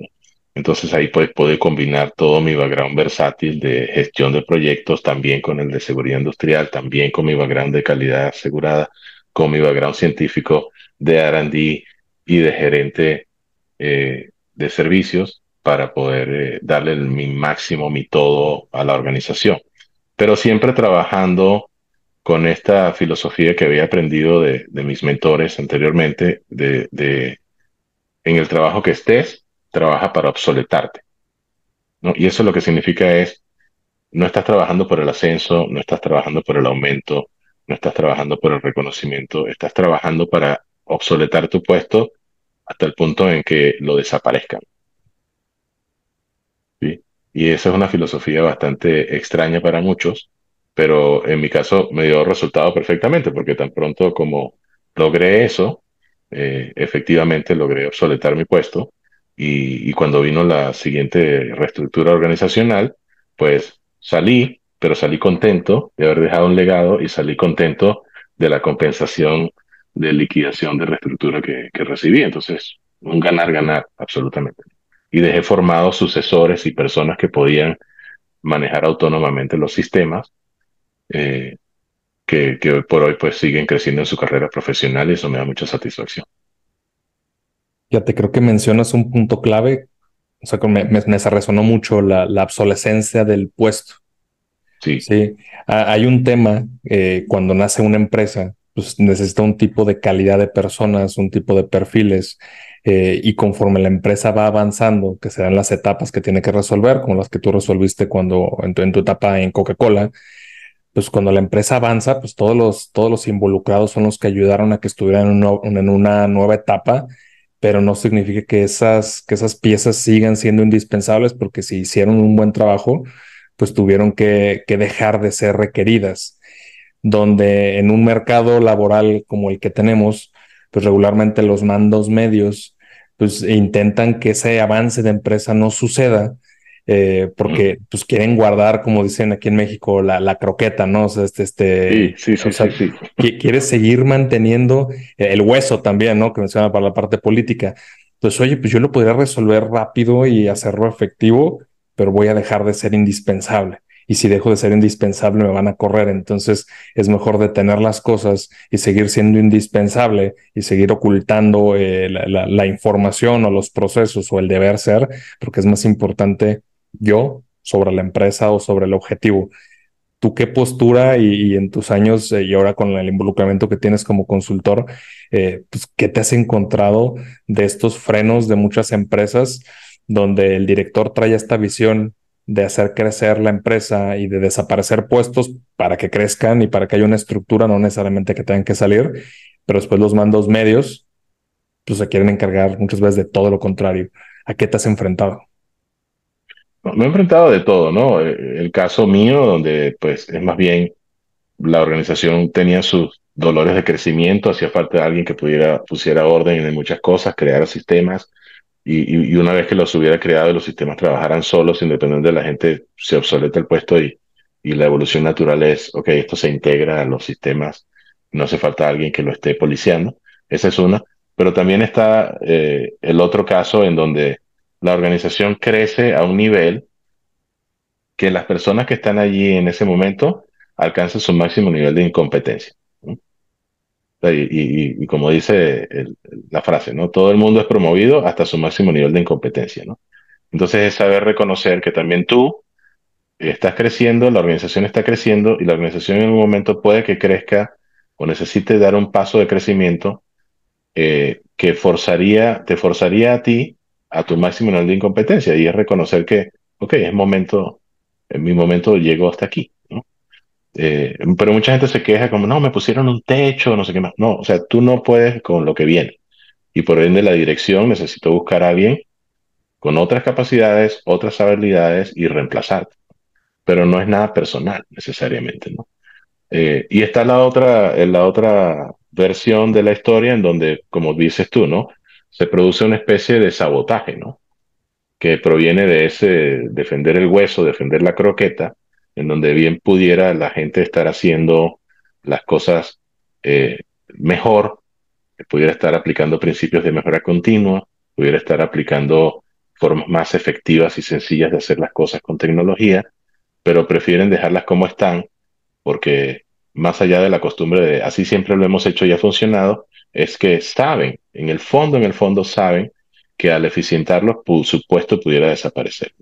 Entonces ahí pues pude combinar todo mi background versátil de gestión de proyectos, también con el de seguridad industrial, también con mi background de calidad asegurada, con mi background científico de R&D y de gerente eh, de servicios para poder eh, darle mi máximo, mi todo a la organización. Pero siempre trabajando con esta filosofía que había aprendido de, mis mentores anteriormente, de, de, en el trabajo que estés, trabaja para obsoletarte. ¿no? Y eso lo que significa es, no estás trabajando por el ascenso, no estás trabajando por el aumento, no estás trabajando por el reconocimiento, estás trabajando para obsoletar tu puesto hasta el punto en que lo desaparezcan. Y esa es una filosofía bastante extraña para muchos, pero en mi caso me dio resultado perfectamente, porque tan pronto como logré eso, eh, efectivamente logré obsoletar mi puesto y, cuando vino la siguiente reestructura organizacional, pues salí, pero salí contento de haber dejado un legado y salí contento de la compensación de liquidación de reestructura que, que recibí. Entonces, un ganar-ganar, absolutamente. Y dejé formados sucesores y personas que podían manejar autónomamente los sistemas, eh, que, que, por hoy pues siguen creciendo en su carrera profesional y eso me da mucha satisfacción. Ya te creo que mencionas un punto clave, o sea, me, me, me resonó mucho la, la, obsolescencia del puesto. Sí. Sí, hay un tema eh, cuando nace una empresa pues necesita un tipo de calidad de personas, un tipo de perfiles. Eh, y conforme la empresa va avanzando, que serán las etapas que tiene que resolver, como las que tú resolviste cuando en tu, etapa en Coca-Cola, pues cuando la empresa avanza, pues todos los, todos los involucrados son los que ayudaron a que estuvieran en, una nueva etapa, pero no significa que esas, que esas piezas sigan siendo indispensables, porque si hicieron un buen trabajo, pues tuvieron que, que dejar de ser requeridas donde en un mercado laboral como el que tenemos, pues regularmente los mandos medios pues intentan que ese avance de empresa no suceda eh, porque pues quieren guardar, como dicen aquí en México, la, la croqueta, ¿no? O sea, este, este, sí, sí, sí, sí, Quieres seguir manteniendo el hueso también, ¿no? Que menciona para la parte política. Entonces, oye, pues yo lo podría resolver rápido y hacerlo efectivo, pero voy a dejar de ser indispensable. Y si dejo de ser indispensable me van a correr. Entonces es mejor detener las cosas y seguir siendo indispensable y seguir ocultando eh, la, información o los procesos o el deber ser, porque es más importante yo sobre la empresa o sobre el objetivo. ¿Tú qué postura y, en tus años eh, y ahora con el involucramiento que tienes como consultor, eh, pues, qué te has encontrado de estos frenos de muchas empresas donde el director trae esta visión de hacer crecer la empresa y de desaparecer puestos para que crezcan y para que haya una estructura, no necesariamente que tengan que salir, pero después los mandos medios, pues se quieren encargar muchas veces de todo lo contrario. ¿A qué te has enfrentado? Me he enfrentado de todo, ¿no? Eh, el caso mío, donde pues es más bien la organización tenía sus dolores de crecimiento, hacía falta de alguien que pudiera, pusiera orden en muchas cosas, creara sistemas, y, una vez que los hubiera creado los sistemas trabajaran solos, independiente de la gente, se obsoleta el puesto y, y la evolución natural es, ok, esto se integra a los sistemas, no hace falta alguien que lo esté policiando. Esa es una. Pero también está eh, el otro caso en donde la organización crece a un nivel que las personas que están allí en ese momento alcanzan su máximo nivel de incompetencia. Y, como dice la frase, ¿no? Todo el mundo es promovido hasta su máximo nivel de incompetencia, ¿no? Entonces es saber reconocer que también tú estás creciendo, la organización está creciendo y la organización en un momento puede que crezca o necesite dar un paso de crecimiento eh, que forzaría, te forzaría a ti a tu máximo nivel de incompetencia y es reconocer que, ok, es momento, en mi momento llegó hasta aquí. Eh, pero mucha gente se queja como, no, me pusieron un techo, no sé qué más. No, o sea, tú no puedes con lo que viene. Y por ende la dirección necesito buscar a alguien con otras capacidades, otras habilidades y reemplazarte. Pero no es nada personal necesariamente, ¿no? Eh, y está la otra, la otra versión de la historia en donde, como dices tú, ¿no? Se produce una especie de sabotaje, ¿no? Que proviene de ese defender el hueso, defender la croqueta, en donde bien pudiera la gente estar haciendo las cosas eh, mejor, pudiera estar aplicando principios de mejora continua, pudiera estar aplicando formas más efectivas y sencillas de hacer las cosas con tecnología, pero prefieren dejarlas como están porque más allá de la costumbre de así siempre lo hemos hecho y ha funcionado, es que saben, en el fondo, en el fondo saben que al eficientarlos su puesto pudiera desaparecer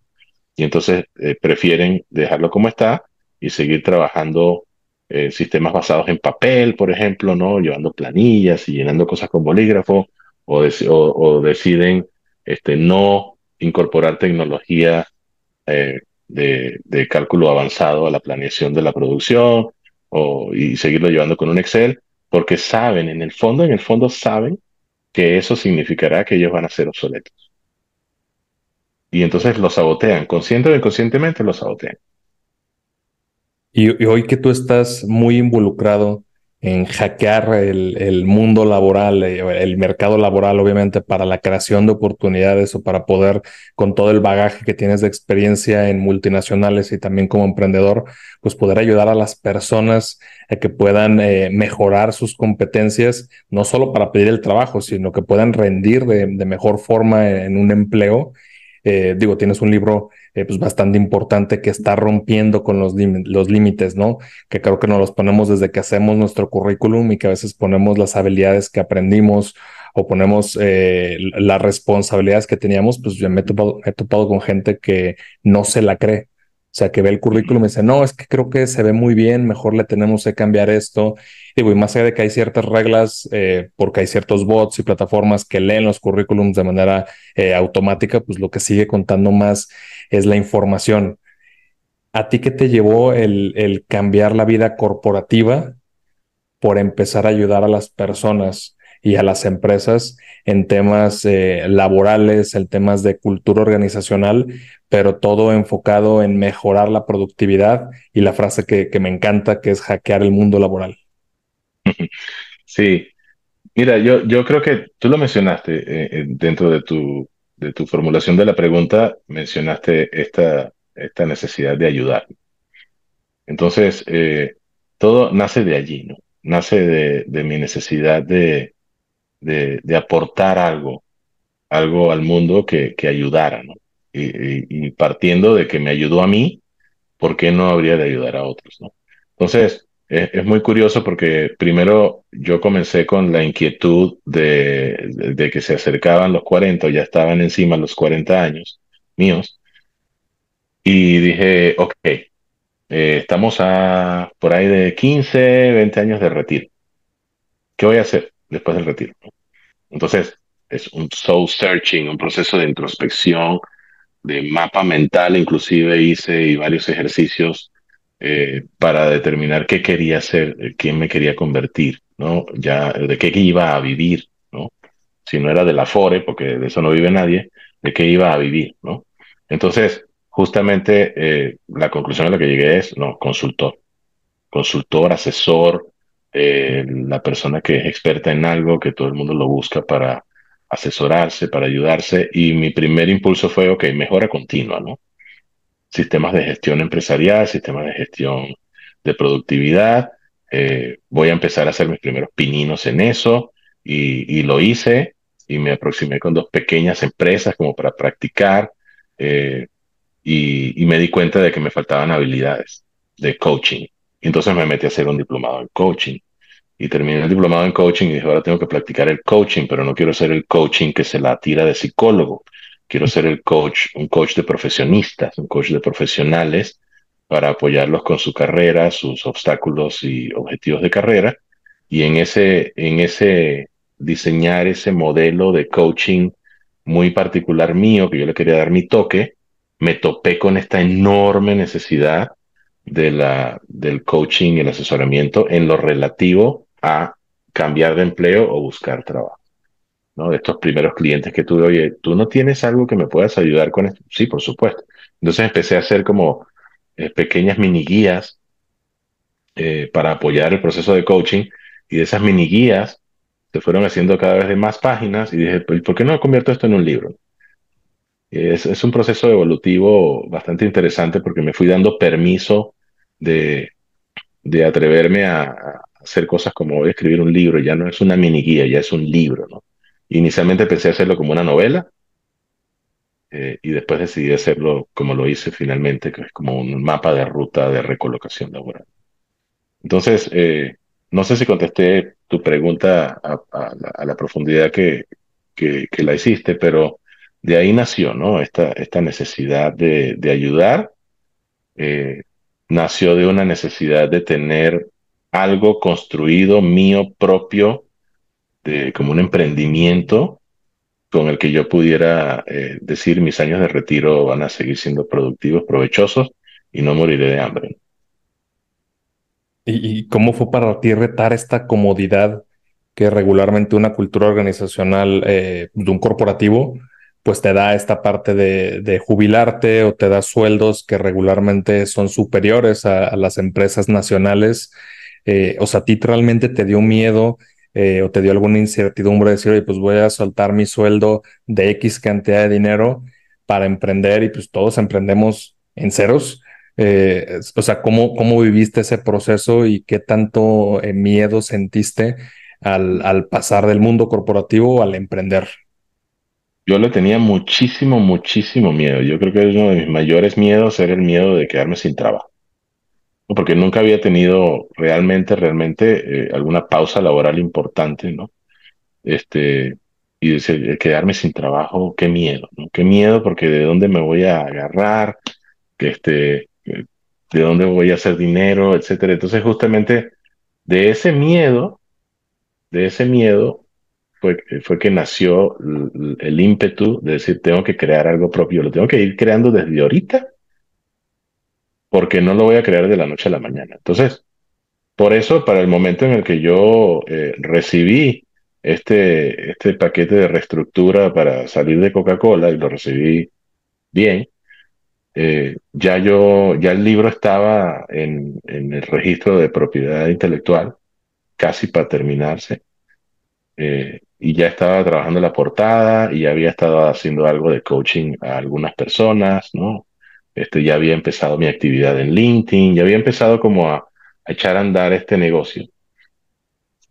y entonces eh, prefieren dejarlo como está y seguir trabajando eh, sistemas basados en papel, por ejemplo, ¿no? Llevando planillas y llenando cosas con bolígrafo, o, deciden este, no incorporar tecnología eh, de, de, cálculo avanzado a la planeación de la producción o, y seguirlo llevando con un Excel, porque saben, en el fondo, en el fondo saben que eso significará que ellos van a ser obsoletos y entonces lo sabotean, consciente o inconscientemente lo sabotean. Y, hoy que tú estás muy involucrado en hackear el, mundo laboral, eh, el mercado laboral, obviamente, para la creación de oportunidades o para poder, con todo el bagaje que tienes de experiencia en multinacionales y también como emprendedor, pues poder ayudar a las personas a que puedan eh, mejorar sus competencias, no solo para pedir el trabajo, sino que puedan rendir de mejor forma en un empleo eh, digo, tienes un libro eh, pues bastante importante que está rompiendo con los, los límites, ¿no? Que creo que nos los ponemos desde que hacemos nuestro currículum y que a veces ponemos las habilidades que aprendimos o ponemos eh, las responsabilidades que teníamos, pues yo me topado, he topado con gente que no se la cree. Sea, que ve el currículum y dice, no, es que creo que se ve muy bien, mejor le tenemos que cambiar esto. y más allá de que hay ciertas reglas, eh, porque hay ciertos bots y plataformas que leen los currículums de manera eh, automática, pues lo que sigue contando más es la información. ¿A ti qué te llevó el, el cambiar la vida corporativa por empezar a ayudar a las personas y a las empresas en temas eh, laborales, en temas de cultura organizacional, pero todo enfocado en mejorar la productividad y la frase que, me encanta, que es hackear el mundo laboral. Sí, mira, yo, yo creo que tú lo mencionaste eh, eh, dentro de tu, de tu formulación de la pregunta, mencionaste esta, esta necesidad de ayudar. Entonces, todo nace de allí, ¿no? Nace de, de mi necesidad de, de, aportar algo, algo al mundo que, ayudara, ¿no? Y, partiendo de que me ayudó a mí, ¿por qué no habría de ayudar a otros? ¿no? Entonces, es, muy curioso porque primero yo comencé con la inquietud de, que se acercaban los 40, ya estaban encima los 40 años míos, y dije, ok, eh, estamos a por ahí de 15, 20 años de retiro. ¿Qué voy a hacer después del retiro? Entonces, es un soul searching, un proceso de introspección, de mapa mental, inclusive hice y varios ejercicios eh, para determinar qué quería hacer, eh, quién me quería convertir, ¿no? Ya, de qué iba a vivir, ¿no? Si no era de la FORE, porque de eso no vive nadie, de qué iba a vivir, ¿no? Entonces, justamente eh, la conclusión a la que llegué es, no, consultor. Consultor, asesor, la persona que es experta en algo, que todo el mundo lo busca para asesorarse, para ayudarse. Y mi primer impulso fue, ok, mejora continua, ¿no? Sistemas de gestión empresarial, sistemas de gestión de productividad. Eh, voy a empezar a hacer mis primeros pininos en eso y, lo hice y me aproximé con dos pequeñas empresas como para practicar eh, y, me di cuenta de que me faltaban habilidades de coaching. Entonces me metí a hacer un diplomado en coaching y terminé el diplomado en coaching y dije, ahora tengo que practicar el coaching, pero no quiero ser el coaching que se la tira de psicólogo. Quiero ser el coach, un coach de profesionistas, un coach de profesionales para apoyarlos con su carrera, sus obstáculos y objetivos de carrera. Y en ese, en ese diseñar ese modelo de coaching muy particular mío, que yo le quería dar mi toque, me topé con esta enorme necesidad de la, del coaching y el asesoramiento en lo relativo a cambiar de empleo o buscar trabajo. ¿no? De estos primeros clientes que tuve, oye, ¿tú no tienes algo que me puedas ayudar con esto? Sí, por supuesto. Entonces empecé a hacer como eh, pequeñas mini guías eh, para apoyar el proceso de coaching y de esas mini guías se fueron haciendo cada vez de más páginas y dije, ¿por qué no convierto esto en un libro? Es, es un proceso evolutivo bastante interesante porque me fui dando permiso de, de atreverme a, hacer cosas como escribir un libro, ya no es una mini guía, ya es un libro, ¿no? Inicialmente pensé hacerlo como una novela eh, y después decidí hacerlo como lo hice finalmente, que es como un mapa de ruta de recolocación laboral. Entonces, eh, no sé si contesté tu pregunta a, la, profundidad que, que, la hiciste, pero de ahí nació, ¿no? Esta, esta necesidad de, de ayudar eh, nació de una necesidad de tener algo construido mío propio, de, como un emprendimiento con el que yo pudiera eh, decir mis años de retiro van a seguir siendo productivos, provechosos y no moriré de hambre. ¿Y, cómo fue para ti retar esta comodidad que regularmente una cultura organizacional eh, de un corporativo pues te da esta parte de, jubilarte o te da sueldos que regularmente son superiores a, las empresas nacionales. Eh, o sea, a ti realmente te dio miedo eh, o te dio alguna incertidumbre de decir, oye, pues voy a soltar mi sueldo de X cantidad de dinero para emprender y pues todos emprendemos en ceros. Eh, o sea, ¿cómo, ¿cómo viviste ese proceso y qué tanto miedo sentiste al pasar del mundo corporativo al emprender? Yo le tenía muchísimo, muchísimo miedo. Yo creo que uno de mis mayores miedos era el miedo de quedarme sin trabajo. Porque nunca había tenido realmente, realmente eh, alguna pausa laboral importante, ¿no? Este, y decir, quedarme sin trabajo, qué miedo, ¿no? Qué miedo porque de dónde me voy a agarrar, que este, de dónde voy a hacer dinero, etcétera. Entonces, justamente de ese miedo, de ese miedo, fue, fue que nació el, ímpetu de decir, tengo que crear algo propio, lo tengo que ir creando desde ahorita, porque no lo voy a crear de la noche a la mañana. Entonces, por eso, para el momento en el que yo eh, recibí este, este paquete de reestructura para salir de Coca-Cola, y lo recibí bien, eh, ya yo, ya el libro estaba en, en el registro de propiedad intelectual, casi para terminarse. Eh, y ya estaba trabajando la portada y había estado haciendo algo de coaching a algunas personas, ¿no? Este, ya había empezado mi actividad en LinkedIn, ya había empezado como a, echar a andar este negocio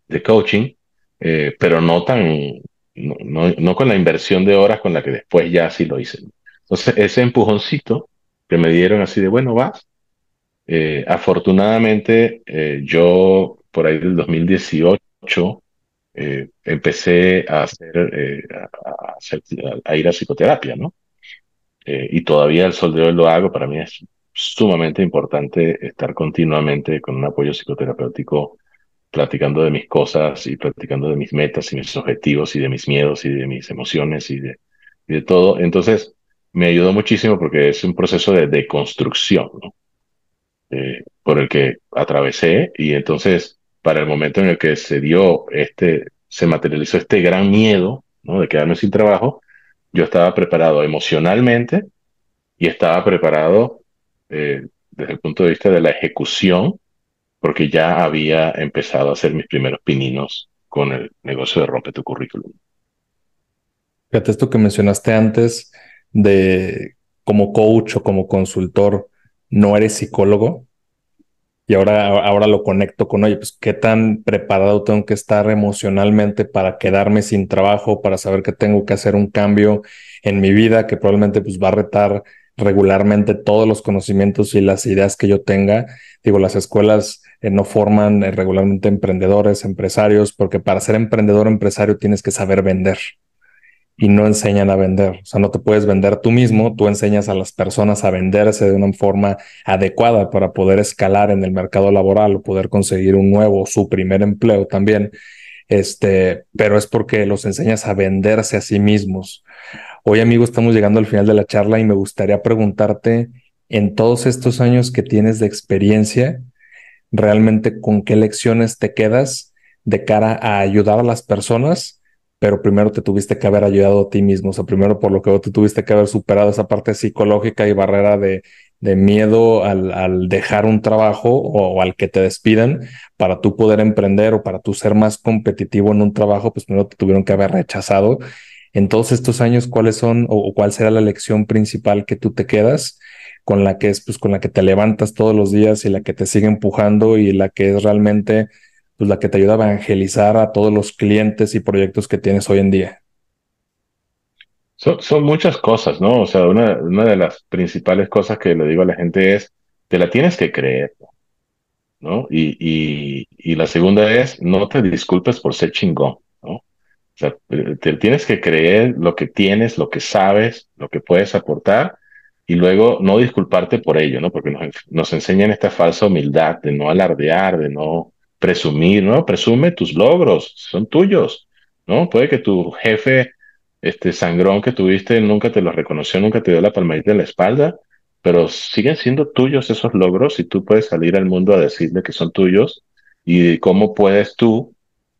de coaching, eh, pero no tan, no, no, con la inversión de horas con la que después ya sí lo hice. Entonces, ese empujoncito que me dieron así de, bueno, vas, eh, afortunadamente, eh, yo por ahí del 2018 eh, empecé a, hacer, a, ir a psicoterapia, ¿no? y todavía el sol de hoy lo hago. Para mí es sumamente importante estar continuamente con un apoyo psicoterapéutico, platicando de mis cosas y platicando de mis metas y mis objetivos y de mis miedos y de mis emociones y de, todo. Entonces, me ayudó muchísimo porque es un proceso de deconstrucción, ¿no? Eh, por el que atravesé y entonces para el momento en el que se dio este, se materializó este gran miedo, ¿no? De quedarme sin trabajo, yo estaba preparado emocionalmente y estaba preparado eh, desde el punto de vista de la ejecución, porque ya había empezado a hacer mis primeros pininos con el negocio de Rompe tu Currículum. Fíjate esto que mencionaste antes de como coach o como consultor, no eres psicólogo. Y ahora, ahora lo conecto con, oye, pues qué tan preparado tengo que estar emocionalmente para quedarme sin trabajo, para saber que tengo que hacer un cambio en mi vida que probablemente pues va a retar regularmente todos los conocimientos y las ideas que yo tenga. Digo, las escuelas eh, no forman eh, regularmente emprendedores, empresarios, porque para ser emprendedor empresario tienes que saber vender y no enseñan a vender. O sea, no te puedes vender tú mismo, tú enseñas a las personas a venderse de una forma adecuada para poder escalar en el mercado laboral o poder conseguir un nuevo, su primer empleo también. Este, pero es porque los enseñas a venderse a sí mismos. Hoy, amigo, estamos llegando al final de la charla y me gustaría preguntarte, en todos estos años que tienes de experiencia, realmente con qué lecciones te quedas de cara a ayudar a las personas pero primero te tuviste que haber ayudado a ti mismo, o sea, primero por lo que te tuviste que haber superado esa parte psicológica y barrera de, miedo al, al, dejar un trabajo o, al que te despidan para tú poder emprender o para tú ser más competitivo en un trabajo, pues primero te tuvieron que haber rechazado. En todos estos años, ¿cuáles son o, o cuál será la lección principal que tú te quedas? con la que es pues con la que te levantas todos los días y la que te sigue empujando y la que es realmente pues la que te ayuda a evangelizar a todos los clientes y proyectos que tienes hoy en día? Son, son muchas cosas, ¿no? O sea, una, una de las principales cosas que le digo a la gente es, te la tienes que creer, ¿no? Y, y, y la segunda es, no te disculpes por ser chingón, ¿no? O sea, te tienes que creer lo que tienes, lo que sabes, lo que puedes aportar y luego no disculparte por ello, ¿no? Porque nos, nos enseñan esta falsa humildad de no alardear, de no presumir, ¿no? Presume tus logros, son tuyos, ¿no? Puede que tu jefe, este sangrón que tuviste, nunca te lo reconoció, nunca te dio la palmadita en la espalda, pero siguen siendo tuyos esos logros y tú puedes salir al mundo a decirle que son tuyos y cómo puedes tú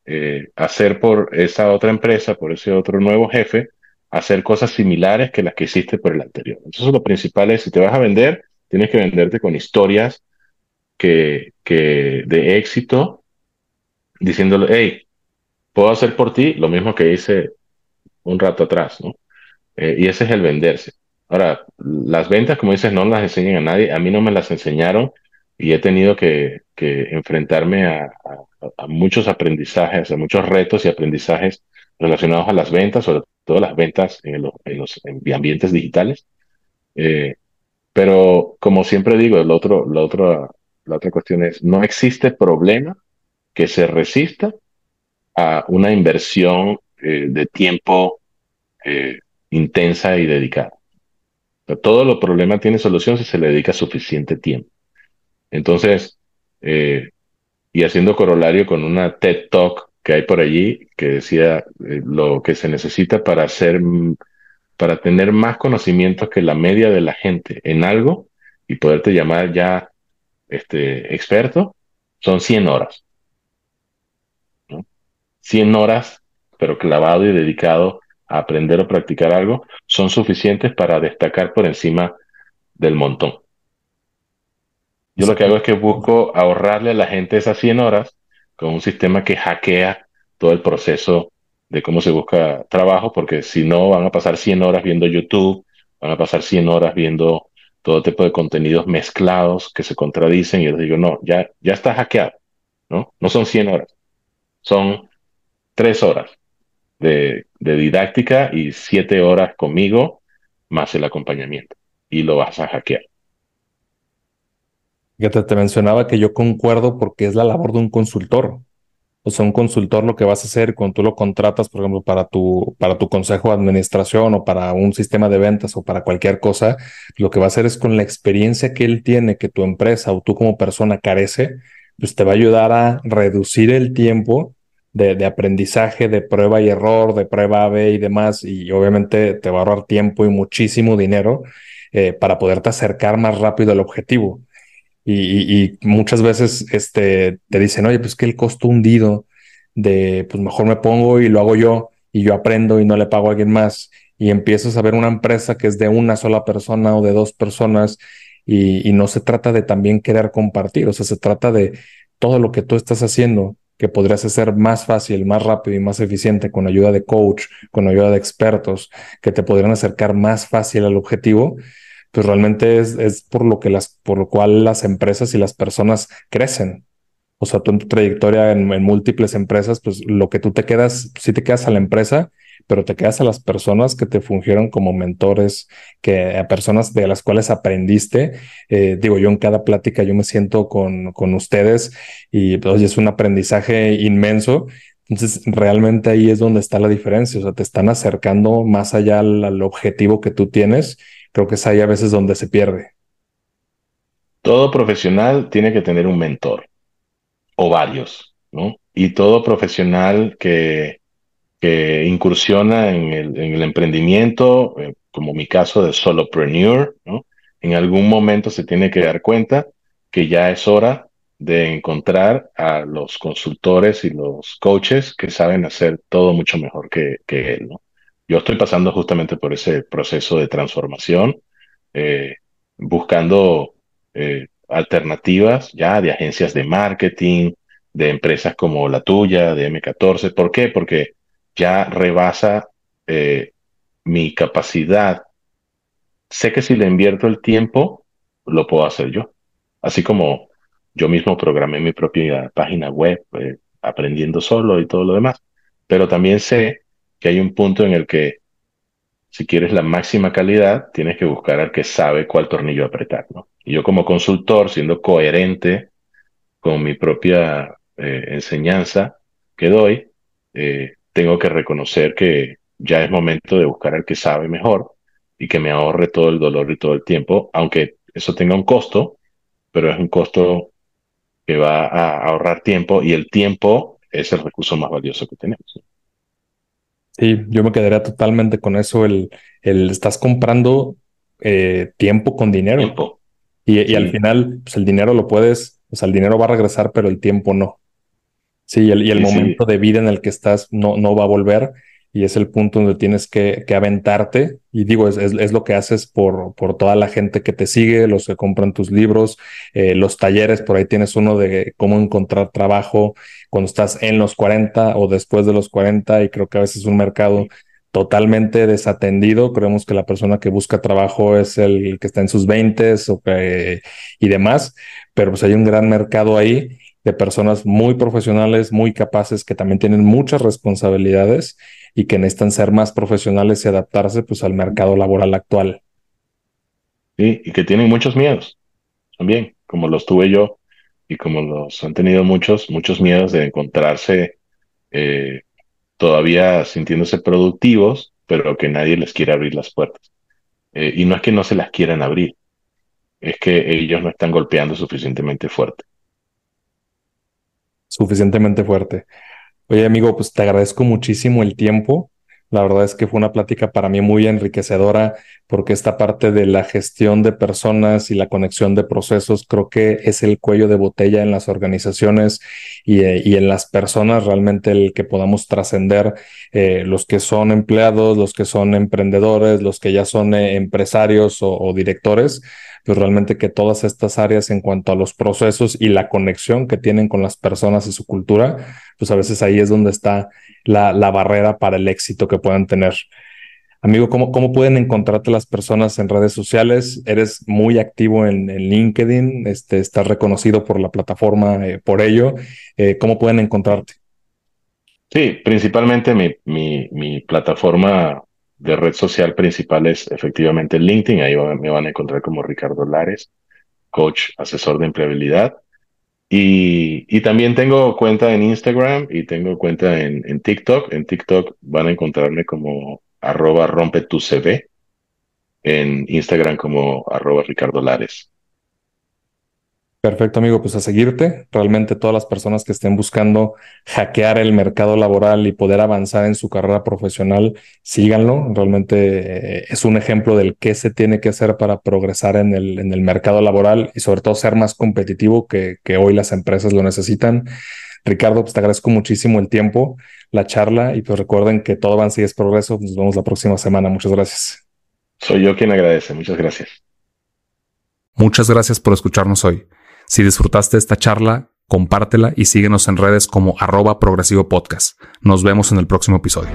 eh, hacer por esa otra empresa, por ese otro nuevo jefe, hacer cosas similares que las que hiciste por el anterior. Entonces lo principal es, si te vas a vender, tienes que venderte con historias que, que de éxito, diciéndole, hey, puedo hacer por ti lo mismo que hice un rato atrás. Eh, y ese es el venderse. Ahora, las ventas, como dices, no las enseñan a nadie. A mí no me las enseñaron y he tenido que, que enfrentarme a, a, muchos aprendizajes, a muchos retos y aprendizajes relacionados a las ventas, sobre todo las ventas en los, en los ambientes digitales. Eh, pero como siempre digo, el otro, la otra la otra cuestión es, no existe problema que se resista a una inversión eh, de tiempo eh, intensa y dedicada. todo los problemas tiene solución si se le dedica suficiente tiempo. Entonces, eh, y haciendo corolario con una TED Talk que hay por allí que decía lo que se necesita para hacer, para tener más conocimiento que la media de la gente en algo y poderte llamar ya este, experto, son 100 horas. 100 horas, pero clavado y dedicado a aprender o practicar algo, son suficientes para destacar por encima del montón. Yo lo que hago es que busco ahorrarle a la gente esas 100 horas con un sistema que hackea todo el proceso de cómo se busca trabajo, porque si no van a pasar 100 horas viendo YouTube, van a pasar 100 horas viendo todo tipo de contenidos mezclados que se contradicen y yo les digo, no, ya, ya está hackeado, ¿no? No son 100 horas, son 3 horas de, de didáctica y 7 horas conmigo más el acompañamiento y lo vas a hackear. Fíjate, te mencionaba que yo concuerdo porque es la labor de un consultor. O sea, un consultor lo que vas a hacer cuando tú lo contratas, por ejemplo, para tu, para tu consejo de administración o para un sistema de ventas o para cualquier cosa, lo que va a hacer es con la experiencia que él tiene, que tu empresa o tú como persona carece, pues te va a ayudar a reducir el tiempo de, aprendizaje, de prueba y error, de prueba A, B y demás. Y obviamente te va a ahorrar tiempo y muchísimo dinero eh, para poderte acercar más rápido al objetivo. Y, muchas veces este, te dicen, oye, pues que el costo hundido de, pues mejor me pongo y lo hago yo y yo aprendo y no le pago a alguien más. Y empiezas a ver una empresa que es de una sola persona o de dos personas y, y no se trata de también querer compartir, o sea, se trata de todo lo que tú estás haciendo que podrías hacer más fácil, más rápido y más eficiente con ayuda de coach, con ayuda de expertos, que te podrían acercar más fácil al objetivo, pues realmente es, es por lo que las, por lo cual las empresas y las personas crecen. O sea, en tu trayectoria en, múltiples empresas, pues lo que tú te quedas, sí te quedas a la empresa, pero te quedas a las personas que te fungieron como mentores, que a personas de las cuales aprendiste. Eh, digo, yo en cada plática yo me siento con, con ustedes y pues, es un aprendizaje inmenso. Entonces, realmente ahí es donde está la diferencia. O sea, te están acercando más allá al objetivo que tú tienes creo que es ahí a veces donde se pierde. Todo profesional tiene que tener un mentor o varios, ¿no? Y todo profesional que, incursiona en el, en el emprendimiento, eh, como mi caso de solopreneur, ¿no? En algún momento se tiene que dar cuenta que ya es hora de encontrar a los consultores y los coaches que saben hacer todo mucho mejor que, que él, ¿no? Yo estoy pasando justamente por ese proceso de transformación, eh, buscando eh, alternativas ya de agencias de marketing, de empresas como la tuya, de M14. ¿Por qué? Porque ya rebasa eh, mi capacidad. Sé que si le invierto el tiempo, lo puedo hacer yo. Así como yo mismo programé mi propia página web, aprendiendo solo y todo lo demás. Pero también sé que hay un punto en el que si quieres la máxima calidad, tienes que buscar al que sabe cuál tornillo apretar, ¿no? Y yo como consultor, siendo coherente con mi propia eh, enseñanza que doy, eh, tengo que reconocer que ya es momento de buscar al que sabe mejor y que me ahorre todo el dolor y todo el tiempo, aunque eso tenga un costo, pero es un costo que va a ahorrar tiempo y el tiempo es el recurso más valioso que tenemos. Sí, yo me quedaría totalmente con eso. El, el estás comprando eh, tiempo con dinero. Tiempo. Y, y al final, pues el dinero lo puedes, o sea, el dinero va a regresar, pero el tiempo no. Sí, y el, y el momento de vida en el que estás no, no va a volver y es el punto donde tienes que, que aventarte. Y digo, es, es, lo que haces por, por toda la gente que te sigue, los que compran tus libros, eh, los talleres, por ahí tienes uno de cómo encontrar trabajo cuando estás en los 40 o después de los 40 y creo que a veces es un mercado totalmente desatendido. Creemos que la persona que busca trabajo es el que está en sus 20 o y demás, pero pues hay un gran mercado ahí de personas muy profesionales, muy capaces, que también tienen muchas responsabilidades y que necesitan ser más profesionales y adaptarse pues al mercado laboral actual. Sí, y que tienen muchos miedos también, como los tuve yo y como los han tenido muchos, muchos miedos de encontrarse eh, todavía sintiéndose productivos, pero que nadie les quiere abrir las puertas. Eh, y no es que no se las quieran abrir, es que ellos no están golpeando suficientemente fuerte. Suficientemente fuerte. Oye, amigo, pues te agradezco muchísimo el tiempo. La verdad es que fue una plática para mí muy enriquecedora porque esta parte de la gestión de personas y la conexión de procesos creo que es el cuello de botella en las organizaciones y, eh, en las personas realmente el que podamos trascender eh, los que son empleados, los que son emprendedores, los que ya son eh, empresarios o directores pues realmente que todas estas áreas en cuanto a los procesos y la conexión que tienen con las personas y su cultura, pues a veces ahí es donde está la, la barrera para el éxito que puedan tener. Amigo, ¿cómo, ¿cómo pueden encontrarte las personas en redes sociales? Eres muy activo en, LinkedIn, este, estás reconocido por la plataforma eh, por ello. Eh, ¿Cómo pueden encontrarte? Sí, principalmente mi, mi plataforma de red social principal es efectivamente LinkedIn, ahí me van a encontrar como Ricardo Lares. coach asesor de empleabilidad. Y, y, también tengo cuenta en Instagram y tengo cuenta en, en, TikTok. En TikTok van a encontrarme como arroba rompe tu CV. En Instagram como arroba Ricardo Lares. Perfecto, amigo. Pues a seguirte. Realmente todas las personas que estén buscando hackear el mercado laboral y poder avanzar en su carrera profesional, síganlo. Realmente eh, es un ejemplo del qué se tiene que hacer para progresar en el, en el mercado laboral y sobre todo ser más competitivo que, que hoy las empresas lo necesitan. Ricardo, pues te agradezco muchísimo el tiempo, la charla y pues recuerden que todo avance y es progreso. Nos vemos la próxima semana. Muchas gracias. Soy yo quien agradece. Muchas gracias. Muchas gracias por escucharnos hoy. Si disfrutaste esta charla, compártela y síguenos en redes como arroba progresivo podcast. Nos vemos en el próximo episodio.